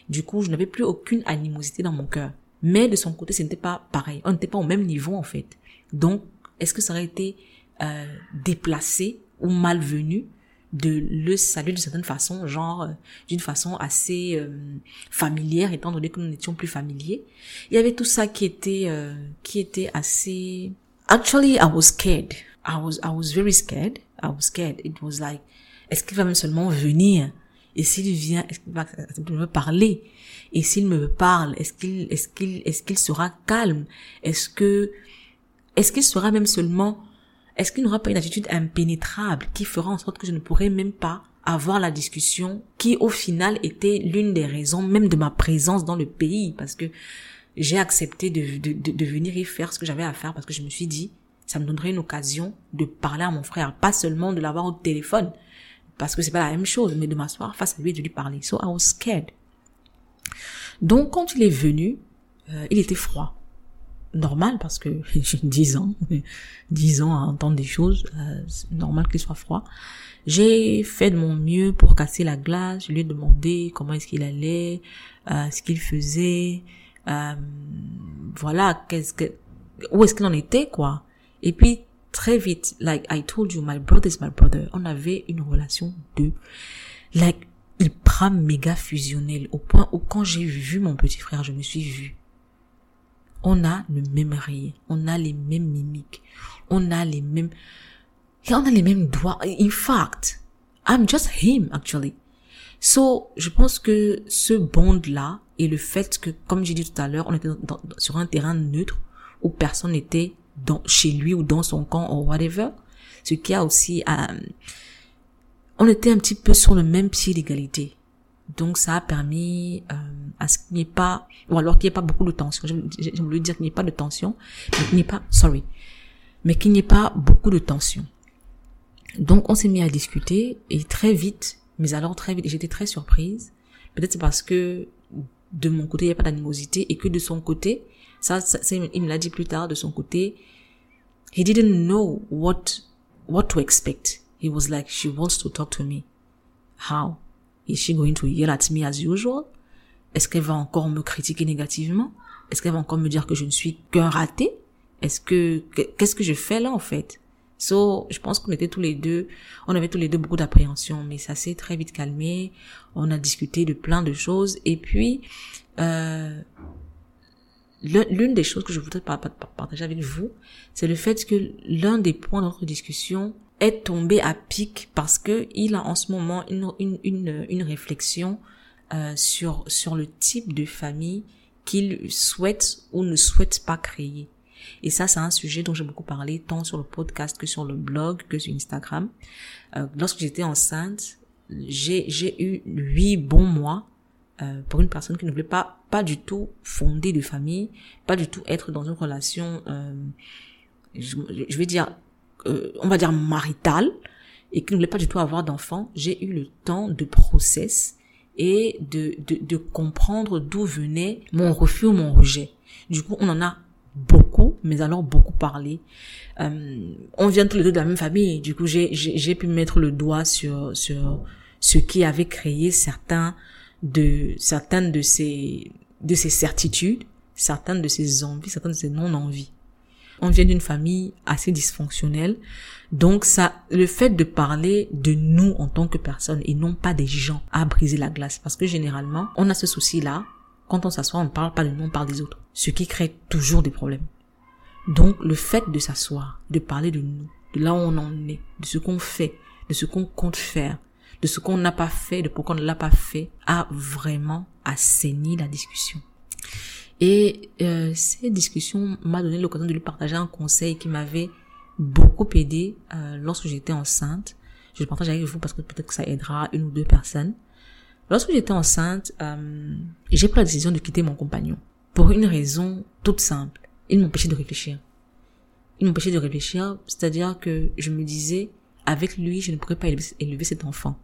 Du coup, je n'avais plus aucune animosité dans mon cœur. Mais de son côté, ce n'était pas pareil. On n'était pas au même niveau en fait. Donc, est-ce que ça aurait été euh, déplacé ou malvenu? De le saluer d'une certaine façon, genre euh, d'une façon assez euh, familière, étant donné que nous n'étions plus familiers. Il y avait tout ça qui était euh, qui était assez. Actually, I was scared. I was I was very scared. I was scared. It was like, est-ce qu'il va même seulement venir? Et s'il vient, est-ce qu'il va me parler? Et s'il me parle, est-ce qu'il est-ce qu'il est-ce qu'il sera calme? Est-ce que est-ce qu'il sera même seulement est-ce qu'il n'aura pas une attitude impénétrable qui fera en sorte que je ne pourrais même pas avoir la discussion qui au final était l'une des raisons même de ma présence dans le pays? Parce que j'ai accepté de, de, de, venir y faire ce que j'avais à faire parce que je me suis dit ça me donnerait une occasion de parler à mon frère pas seulement de l'avoir au téléphone. Parce que c'est pas la même chose mais de m'asseoir face à lui et de lui parler. So I was scared. Donc quand il est venu euh, il était froid normal parce que j'ai 10 ans, 10 ans à entendre des choses, euh, c'est normal qu'il soit froid. J'ai fait de mon mieux pour casser la glace, je lui ai demandé comment est-ce qu'il allait, euh, ce qu'il faisait, euh, voilà, qu'est-ce que, où est-ce qu'il en était, quoi. Et puis, très vite, like I told you, my brother is my brother, on avait une relation de, like, il méga fusionnel au point où quand j'ai vu mon petit frère, je me suis vue on a le même rire, on a les mêmes mimiques, on a les mêmes, on a les mêmes doigts. In fact, I'm just him actually. So, je pense que ce bond-là et le fait que, comme j'ai dit tout à l'heure, on était sur un terrain neutre où personne n'était dans, chez lui ou dans son camp ou whatever, ce qui a aussi, euh, on était un petit peu sur le même pied d'égalité. Donc ça a permis euh, à ce qu'il n'y ait pas, ou alors qu'il n'y ait pas beaucoup de tension. J'ai voulu dire qu'il n'y ait pas de tension, mais qu'il n'y ait pas, sorry, mais qu'il n'y ait pas beaucoup de tension. Donc on s'est mis à discuter et très vite, mais alors très vite, j'étais très surprise. Peut-être c'est parce que de mon côté il n'y a pas d'animosité et que de son côté, ça, ça, il me l'a dit plus tard, de son côté, he didn't know what what to expect. He was like, she wants to talk to me. How? Is she going to yell at me as usual? Est-ce qu'elle va encore me critiquer négativement? Est-ce qu'elle va encore me dire que je ne suis qu'un raté? Est-ce que, qu'est-ce que je fais là, en fait? So, je pense qu'on était tous les deux, on avait tous les deux beaucoup d'appréhension, mais ça s'est très vite calmé. On a discuté de plein de choses. Et puis, euh, l'une des choses que je voudrais partager avec vous, c'est le fait que l'un des points de notre discussion est tombé à pic parce que il a en ce moment une, une, une, une réflexion euh, sur, sur le type de famille qu'il souhaite ou ne souhaite pas créer. Et ça, c'est un sujet dont j'ai beaucoup parlé, tant sur le podcast que sur le blog, que sur Instagram. Euh, lorsque j'étais enceinte, j'ai, eu huit bons mois euh, pour une personne qui ne voulait pas, pas du tout fonder de famille, pas du tout être dans une relation, euh, je, je vais dire, euh, on va dire marital et qui ne voulait pas du tout avoir d'enfant, j'ai eu le temps de process et de, de, comprendre d'où venait mon refus ou mon rejet. Du coup, on en a beaucoup, mais alors beaucoup parlé. Euh, on vient tous les deux de la même famille, du coup j'ai j'ai pu mettre le doigt sur sur ce qui avait créé certains de certaines de ces de ces certitudes, certaines de ces envies, certaines de ces non-envies. On vient d'une famille assez dysfonctionnelle, donc ça, le fait de parler de nous en tant que personne et non pas des gens a brisé la glace, parce que généralement on a ce souci-là. Quand on s'assoit, on ne parle pas de nous, on parle des autres, ce qui crée toujours des problèmes. Donc le fait de s'asseoir, de parler de nous, de là où on en est, de ce qu'on fait, de ce qu'on compte faire, de ce qu'on n'a pas fait, de pourquoi on ne l'a pas fait, a vraiment assaini la discussion. Et euh, cette discussion m'a donné l'occasion de lui partager un conseil qui m'avait beaucoup aidé euh, lorsque j'étais enceinte. Je le partage avec vous parce que peut-être que ça aidera une ou deux personnes. Lorsque j'étais enceinte, euh, j'ai pris la décision de quitter mon compagnon pour une raison toute simple. Il m'empêchait de réfléchir. Il m'empêchait de réfléchir, c'est-à-dire que je me disais, avec lui, je ne pourrais pas élever cet enfant.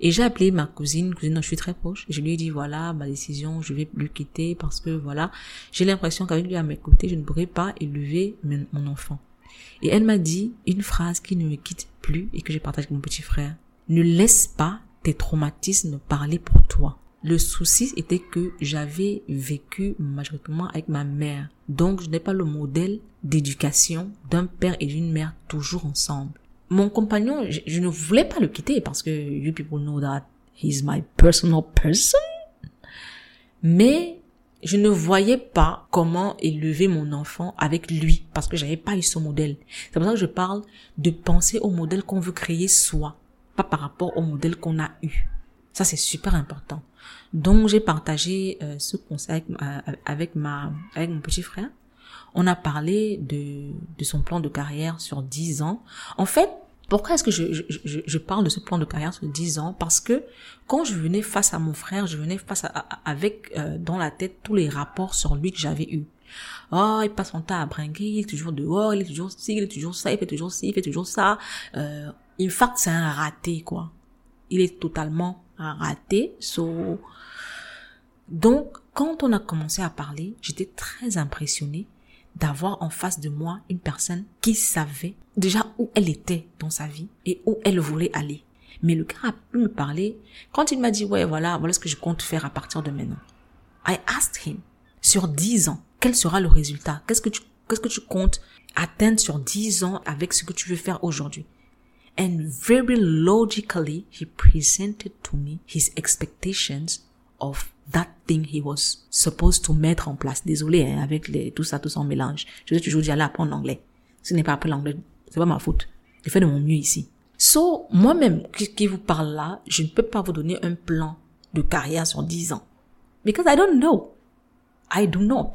Et j'ai appelé ma cousine, cousine dont je suis très proche. Je lui ai dit, voilà, ma décision, je vais lui quitter parce que voilà, j'ai l'impression qu'avec lui à mes côtés, je ne pourrais pas élever mon enfant. Et elle m'a dit une phrase qui ne me quitte plus et que j'ai partagé avec mon petit frère. Ne laisse pas tes traumatismes parler pour toi. Le souci était que j'avais vécu majoritairement avec ma mère. Donc, je n'ai pas le modèle d'éducation d'un père et d'une mère toujours ensemble mon compagnon, je, ne voulais pas le quitter parce que you people know that he's my personal person. Mais je ne voyais pas comment élever mon enfant avec lui parce que j'avais pas eu ce modèle. C'est pour ça que je parle de penser au modèle qu'on veut créer soi, pas par rapport au modèle qu'on a eu. Ça c'est super important. Donc j'ai partagé euh, ce conseil avec, avec ma avec mon petit frère. On a parlé de de son plan de carrière sur 10 ans. En fait, pourquoi est-ce que je, je, je, parle de ce plan de carrière sur 10 ans? Parce que quand je venais face à mon frère, je venais face à, avec euh, dans la tête tous les rapports sur lui que j'avais eu. Oh, il passe son temps à bringuer, il est toujours dehors, il est toujours ci, il est toujours ça, il fait toujours ci, il fait toujours ça. Euh, fact, c'est un raté, quoi. Il est totalement raté. So... Donc, quand on a commencé à parler, j'étais très impressionnée d'avoir en face de moi une personne qui savait déjà où elle était dans sa vie et où elle voulait aller. Mais le gars a pu me parler quand il m'a dit, ouais, voilà, voilà ce que je compte faire à partir de maintenant. I asked him, sur dix ans, quel sera le résultat? Qu'est-ce que tu, qu'est-ce que tu comptes atteindre sur dix ans avec ce que tu veux faire aujourd'hui? And very logically, he presented to me his expectations of that thing he was supposed to mettre en place. Désolé, hein, avec tout ça, tout ça en mélange. Je vais toujours dire là apprendre l'anglais. Ce n'est pas apprendre l'anglais, c'est pas ma faute. J'ai fait de mon mieux ici. So, moi-même, qui, vous parle là, je ne peux pas vous donner un plan de carrière sur 10 ans. Because I don't know. I do not.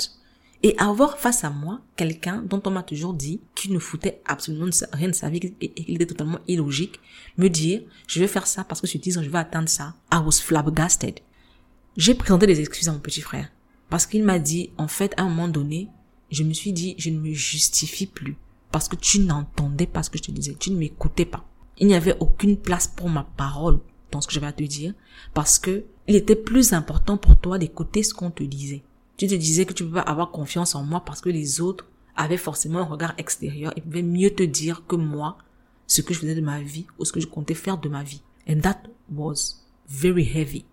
Et avoir face à moi quelqu'un dont on m'a toujours dit qu'il ne foutait absolument rien de sa vie et qu'il était totalement illogique, me dire, je vais faire ça parce que sur 10 ans, je vais atteindre ça. I was flabbergasted. J'ai présenté des excuses à mon petit frère. Parce qu'il m'a dit, en fait, à un moment donné, je me suis dit, je ne me justifie plus. Parce que tu n'entendais pas ce que je te disais. Tu ne m'écoutais pas. Il n'y avait aucune place pour ma parole dans ce que j'avais à te dire. Parce que il était plus important pour toi d'écouter ce qu'on te disait. Tu te disais que tu pas avoir confiance en moi parce que les autres avaient forcément un regard extérieur et pouvaient mieux te dire que moi ce que je faisais de ma vie ou ce que je comptais faire de ma vie. And that was very heavy.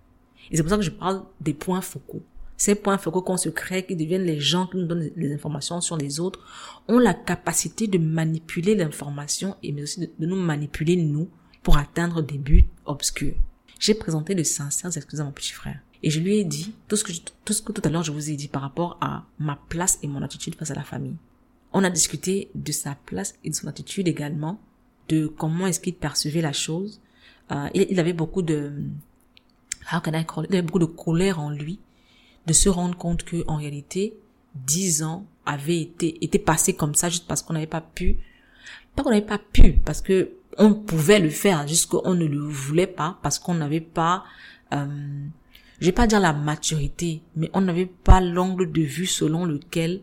Et c'est pour ça que je parle des points focaux. Ces points focaux qu'on se crée, qui deviennent les gens qui nous donnent les informations sur les autres, ont la capacité de manipuler l'information et mais aussi de, nous manipuler nous pour atteindre des buts obscurs. J'ai présenté de sincères excuses à mon petit frère. Et je lui ai dit tout ce que, tout ce que tout à l'heure je vous ai dit par rapport à ma place et mon attitude face à la famille. On a discuté de sa place et de son attitude également, de comment est-ce qu'il percevait la chose. Euh, il, avait beaucoup de, y avait beaucoup de colère en lui de se rendre compte que en réalité, dix ans avaient été été passés comme ça juste parce qu'on n'avait pas pu, pas qu'on n'avait pas pu, parce que on pouvait le faire, juste qu'on ne le voulait pas, parce qu'on n'avait pas, euh, je vais pas dire la maturité, mais on n'avait pas l'angle de vue selon lequel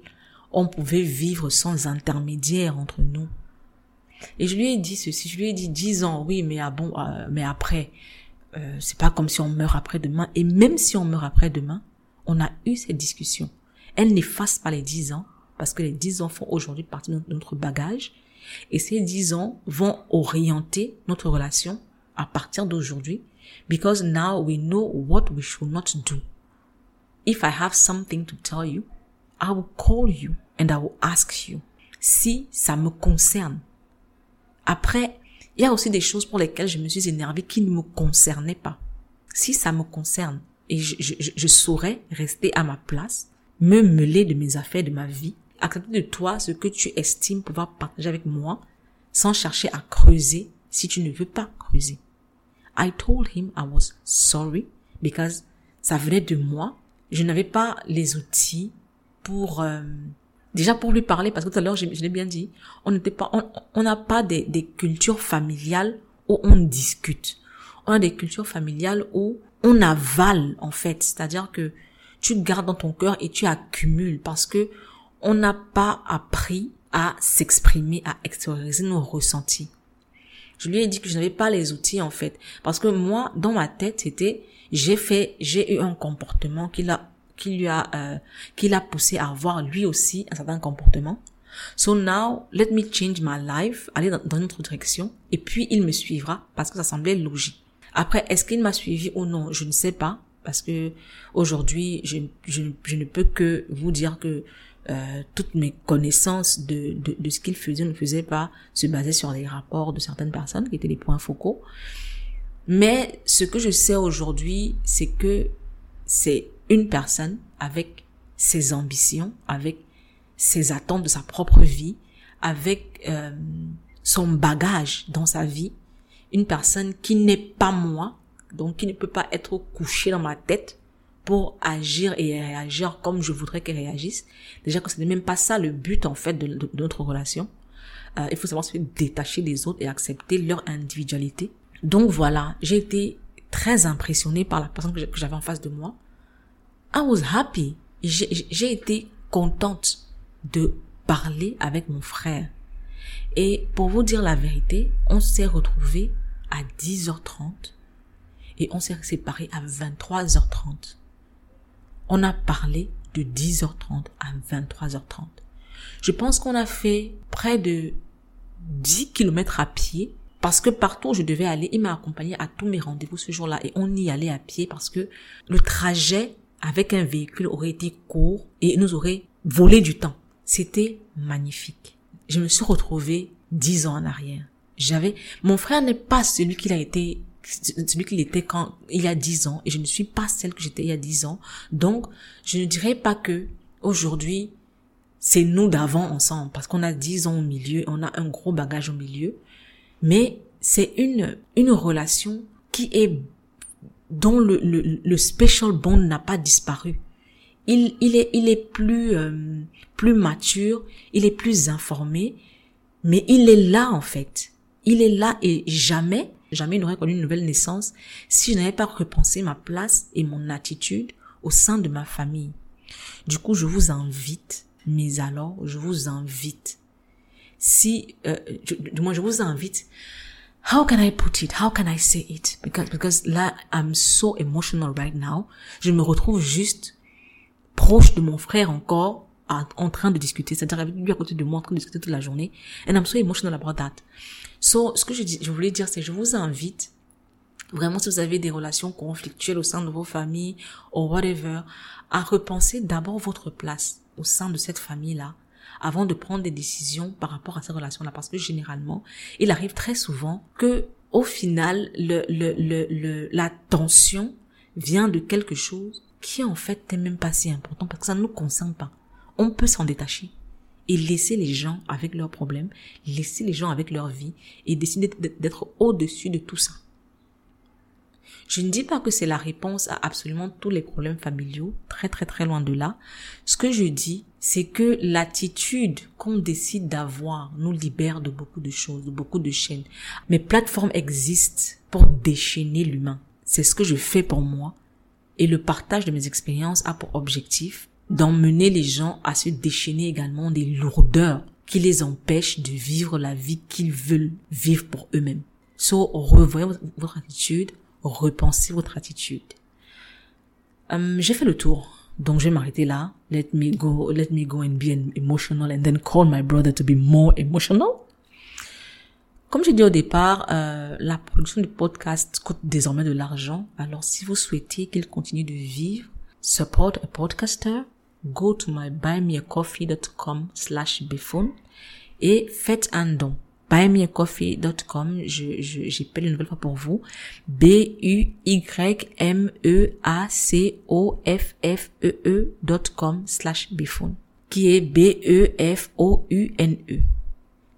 on pouvait vivre sans intermédiaire entre nous. Et je lui ai dit ceci, je lui ai dit dix ans, oui, mais ah bon, euh, mais après, euh, c'est pas comme si on meurt après-demain. Et même si on meurt après-demain, on a eu cette discussion. Elle n'efface pas les dix ans parce que les 10 ans font aujourd'hui partie de notre bagage. Et ces 10 ans vont orienter notre relation à partir d'aujourd'hui. Because now we know what we should not do. If I have something to tell you, I will call you and I will ask you. Si ça me concerne. Après, il y a aussi des choses pour lesquelles je me suis énervée qui ne me concernaient pas. Si ça me concerne et je, je, je saurais rester à ma place, me mêler de mes affaires, de ma vie, accepter de toi ce que tu estimes pouvoir partager avec moi sans chercher à creuser si tu ne veux pas creuser. I told him I was sorry because ça venait de moi. Je n'avais pas les outils pour euh, déjà pour lui parler parce que tout à l'heure je, l'ai bien dit, on n'était pas on n'a pas des, des cultures familiales où on discute. On a des cultures familiales où on avale en fait, c'est-à-dire que tu gardes dans ton cœur et tu accumules parce que on n'a pas appris à s'exprimer, à extérioriser nos ressentis. Je lui ai dit que je n'avais pas les outils en fait, parce que moi, dans ma tête, c'était j'ai fait, j'ai eu un comportement qui l'a, qui lui a, euh, qui l'a poussé à avoir lui aussi un certain comportement. So now, let me change my life, aller dans, une autre direction, et puis il me suivra parce que ça semblait logique. Après, est-ce qu'il m'a suivi ou non, je ne sais pas, parce que aujourd'hui, je, je, ne peux que vous dire que euh, toutes mes connaissances de, de, ce qu'il faisait ne faisaient pas se baser sur les rapports de certaines personnes qui étaient les points focaux. Mais ce que je sais aujourd'hui, c'est que c'est une personne avec ses ambitions, avec ses attentes de sa propre vie, avec euh, son bagage dans sa vie, une personne qui n'est pas moi, donc qui ne peut pas être couchée dans ma tête, pour agir et réagir comme je voudrais qu'elle réagisse. Déjà que ce n'est même pas ça le but en fait de, notre relation. Euh, il faut savoir se détacher des autres et accepter leur individualité. Donc voilà, j'ai été très impressionnée par la personne que j'avais en face de moi. I was happy. J'ai été contente de parler avec mon frère. Et pour vous dire la vérité, on s'est retrouvés à 10h30 et on s'est séparés à 23h30 on a parlé de 10h30 à 23h30. Je pense qu'on a fait près de 10 km à pied parce que partout où je devais aller, il m'a accompagné à tous mes rendez-vous ce jour-là et on y allait à pied parce que le trajet avec un véhicule aurait été court et nous aurait volé du temps. C'était magnifique. Je me suis retrouvée 10 ans en arrière. J'avais, mon frère n'est pas celui qu'il a été celui qu'il était quand il y a dix ans et je ne suis pas celle que j'étais il y a dix ans. Donc, je ne dirais pas que aujourd'hui c'est nous d'avant ensemble parce qu'on a dix ans au milieu, on a un gros bagage au milieu, mais c'est une une relation qui est dont le le, le special bond n'a pas disparu. Il il est il est plus euh, plus mature, il est plus informé, mais il est là en fait. Il est là et jamais Jamais il n'aurait connu une nouvelle naissance si je n'avais pas repensé ma place et mon attitude au sein de ma famille. Du coup, je vous invite, mais alors, je vous invite. Si, euh, du moins, je vous invite. How can I put it? How can I say it? Because, because là, I'm so emotional right now. Je me retrouve juste proche de mon frère encore, en train de discuter, c'est-à-dire avec lui à côté de moi, en train de discuter toute la journée. And I'm so emotional about that. So, ce que je, je voulais dire, c'est je vous invite, vraiment si vous avez des relations conflictuelles au sein de vos familles, ou whatever, à repenser d'abord votre place au sein de cette famille-là, avant de prendre des décisions par rapport à ces relations-là. Parce que généralement, il arrive très souvent que, au final, le, la tension vient de quelque chose qui en fait n'est même pas si important parce que ça ne nous concerne pas. On peut s'en détacher et laisser les gens avec leurs problèmes, laisser les gens avec leur vie et décider d'être au-dessus de tout ça. Je ne dis pas que c'est la réponse à absolument tous les problèmes familiaux, très très très loin de là. Ce que je dis, c'est que l'attitude qu'on décide d'avoir nous libère de beaucoup de choses, de beaucoup de chaînes. Mes plateformes existent pour déchaîner l'humain. C'est ce que je fais pour moi. Et le partage de mes expériences a pour objectif d'emmener les gens à se déchaîner également des lourdeurs qui les empêchent de vivre la vie qu'ils veulent vivre pour eux-mêmes. So, revoyez votre attitude, repensez votre attitude. Hum, j'ai fait le tour Donc, je vais m'arrêter là. Let me go, let me go and be emotional and then call my brother to be more emotional. Comme j'ai dit au départ, euh, la production du podcast coûte désormais de l'argent. Alors, si vous souhaitez qu'il continue de vivre, support a podcaster, go to my buymeacoffee.com slash et faites un don buymeacoffee.com, je, je, j'appelle une nouvelle fois pour vous, B-U-Y-M-E-A-C-O-F-F-E-E.com slash qui est B-E-F-O-U-N-E.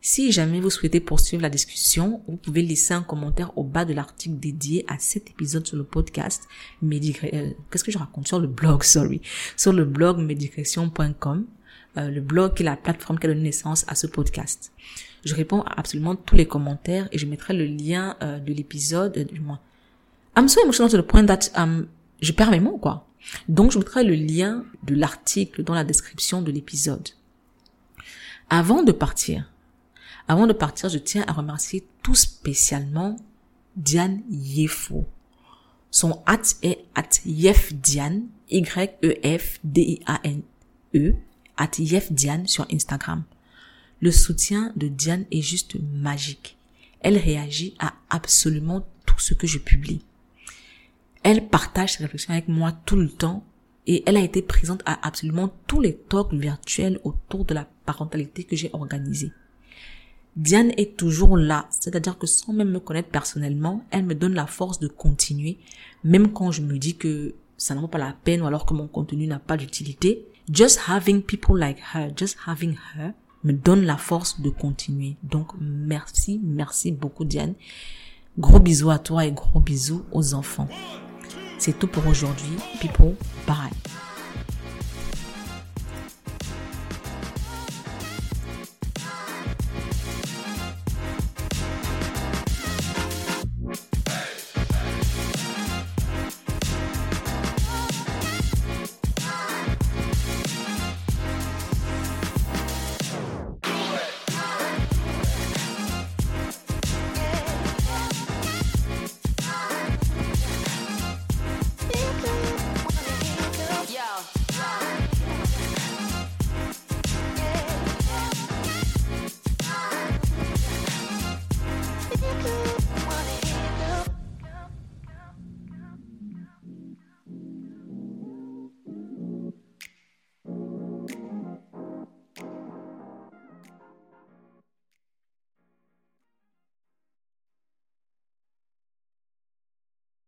Si jamais vous souhaitez poursuivre la discussion, vous pouvez laisser un commentaire au bas de l'article dédié à cet épisode sur le podcast euh, qu'est-ce que je raconte? Sur le blog, sorry, sur le blog medicreation.com, euh, le blog qui est la plateforme qui a donné naissance à ce podcast. Je réponds à absolument tous les commentaires et je mettrai le lien euh, de l'épisode du moins. I'm so emotional to the point that um, je perds mes mots, quoi. Donc, je mettrai le lien de l'article dans la description de l'épisode. Avant de partir, avant de partir, je tiens à remercier tout spécialement Diane Yefo. Son at est at yefdiane, Y-E-F-D-I-A-N-E, e, at yefdiane sur Instagram. Le soutien de Diane est juste magique. Elle réagit à absolument tout ce que je publie. Elle partage ses réflexions avec moi tout le temps et elle a été présente à absolument tous les talks virtuels autour de la parentalité que j'ai organisés. Diane est toujours là, c'est-à-dire que sans même me connaître personnellement, elle me donne la force de continuer, même quand je me dis que ça n'en vaut pas la peine ou alors que mon contenu n'a pas d'utilité. Just having people like her, just having her, me donne la force de continuer. Donc merci, merci beaucoup Diane. Gros bisous à toi et gros bisous aux enfants. C'est tout pour aujourd'hui. People, bye.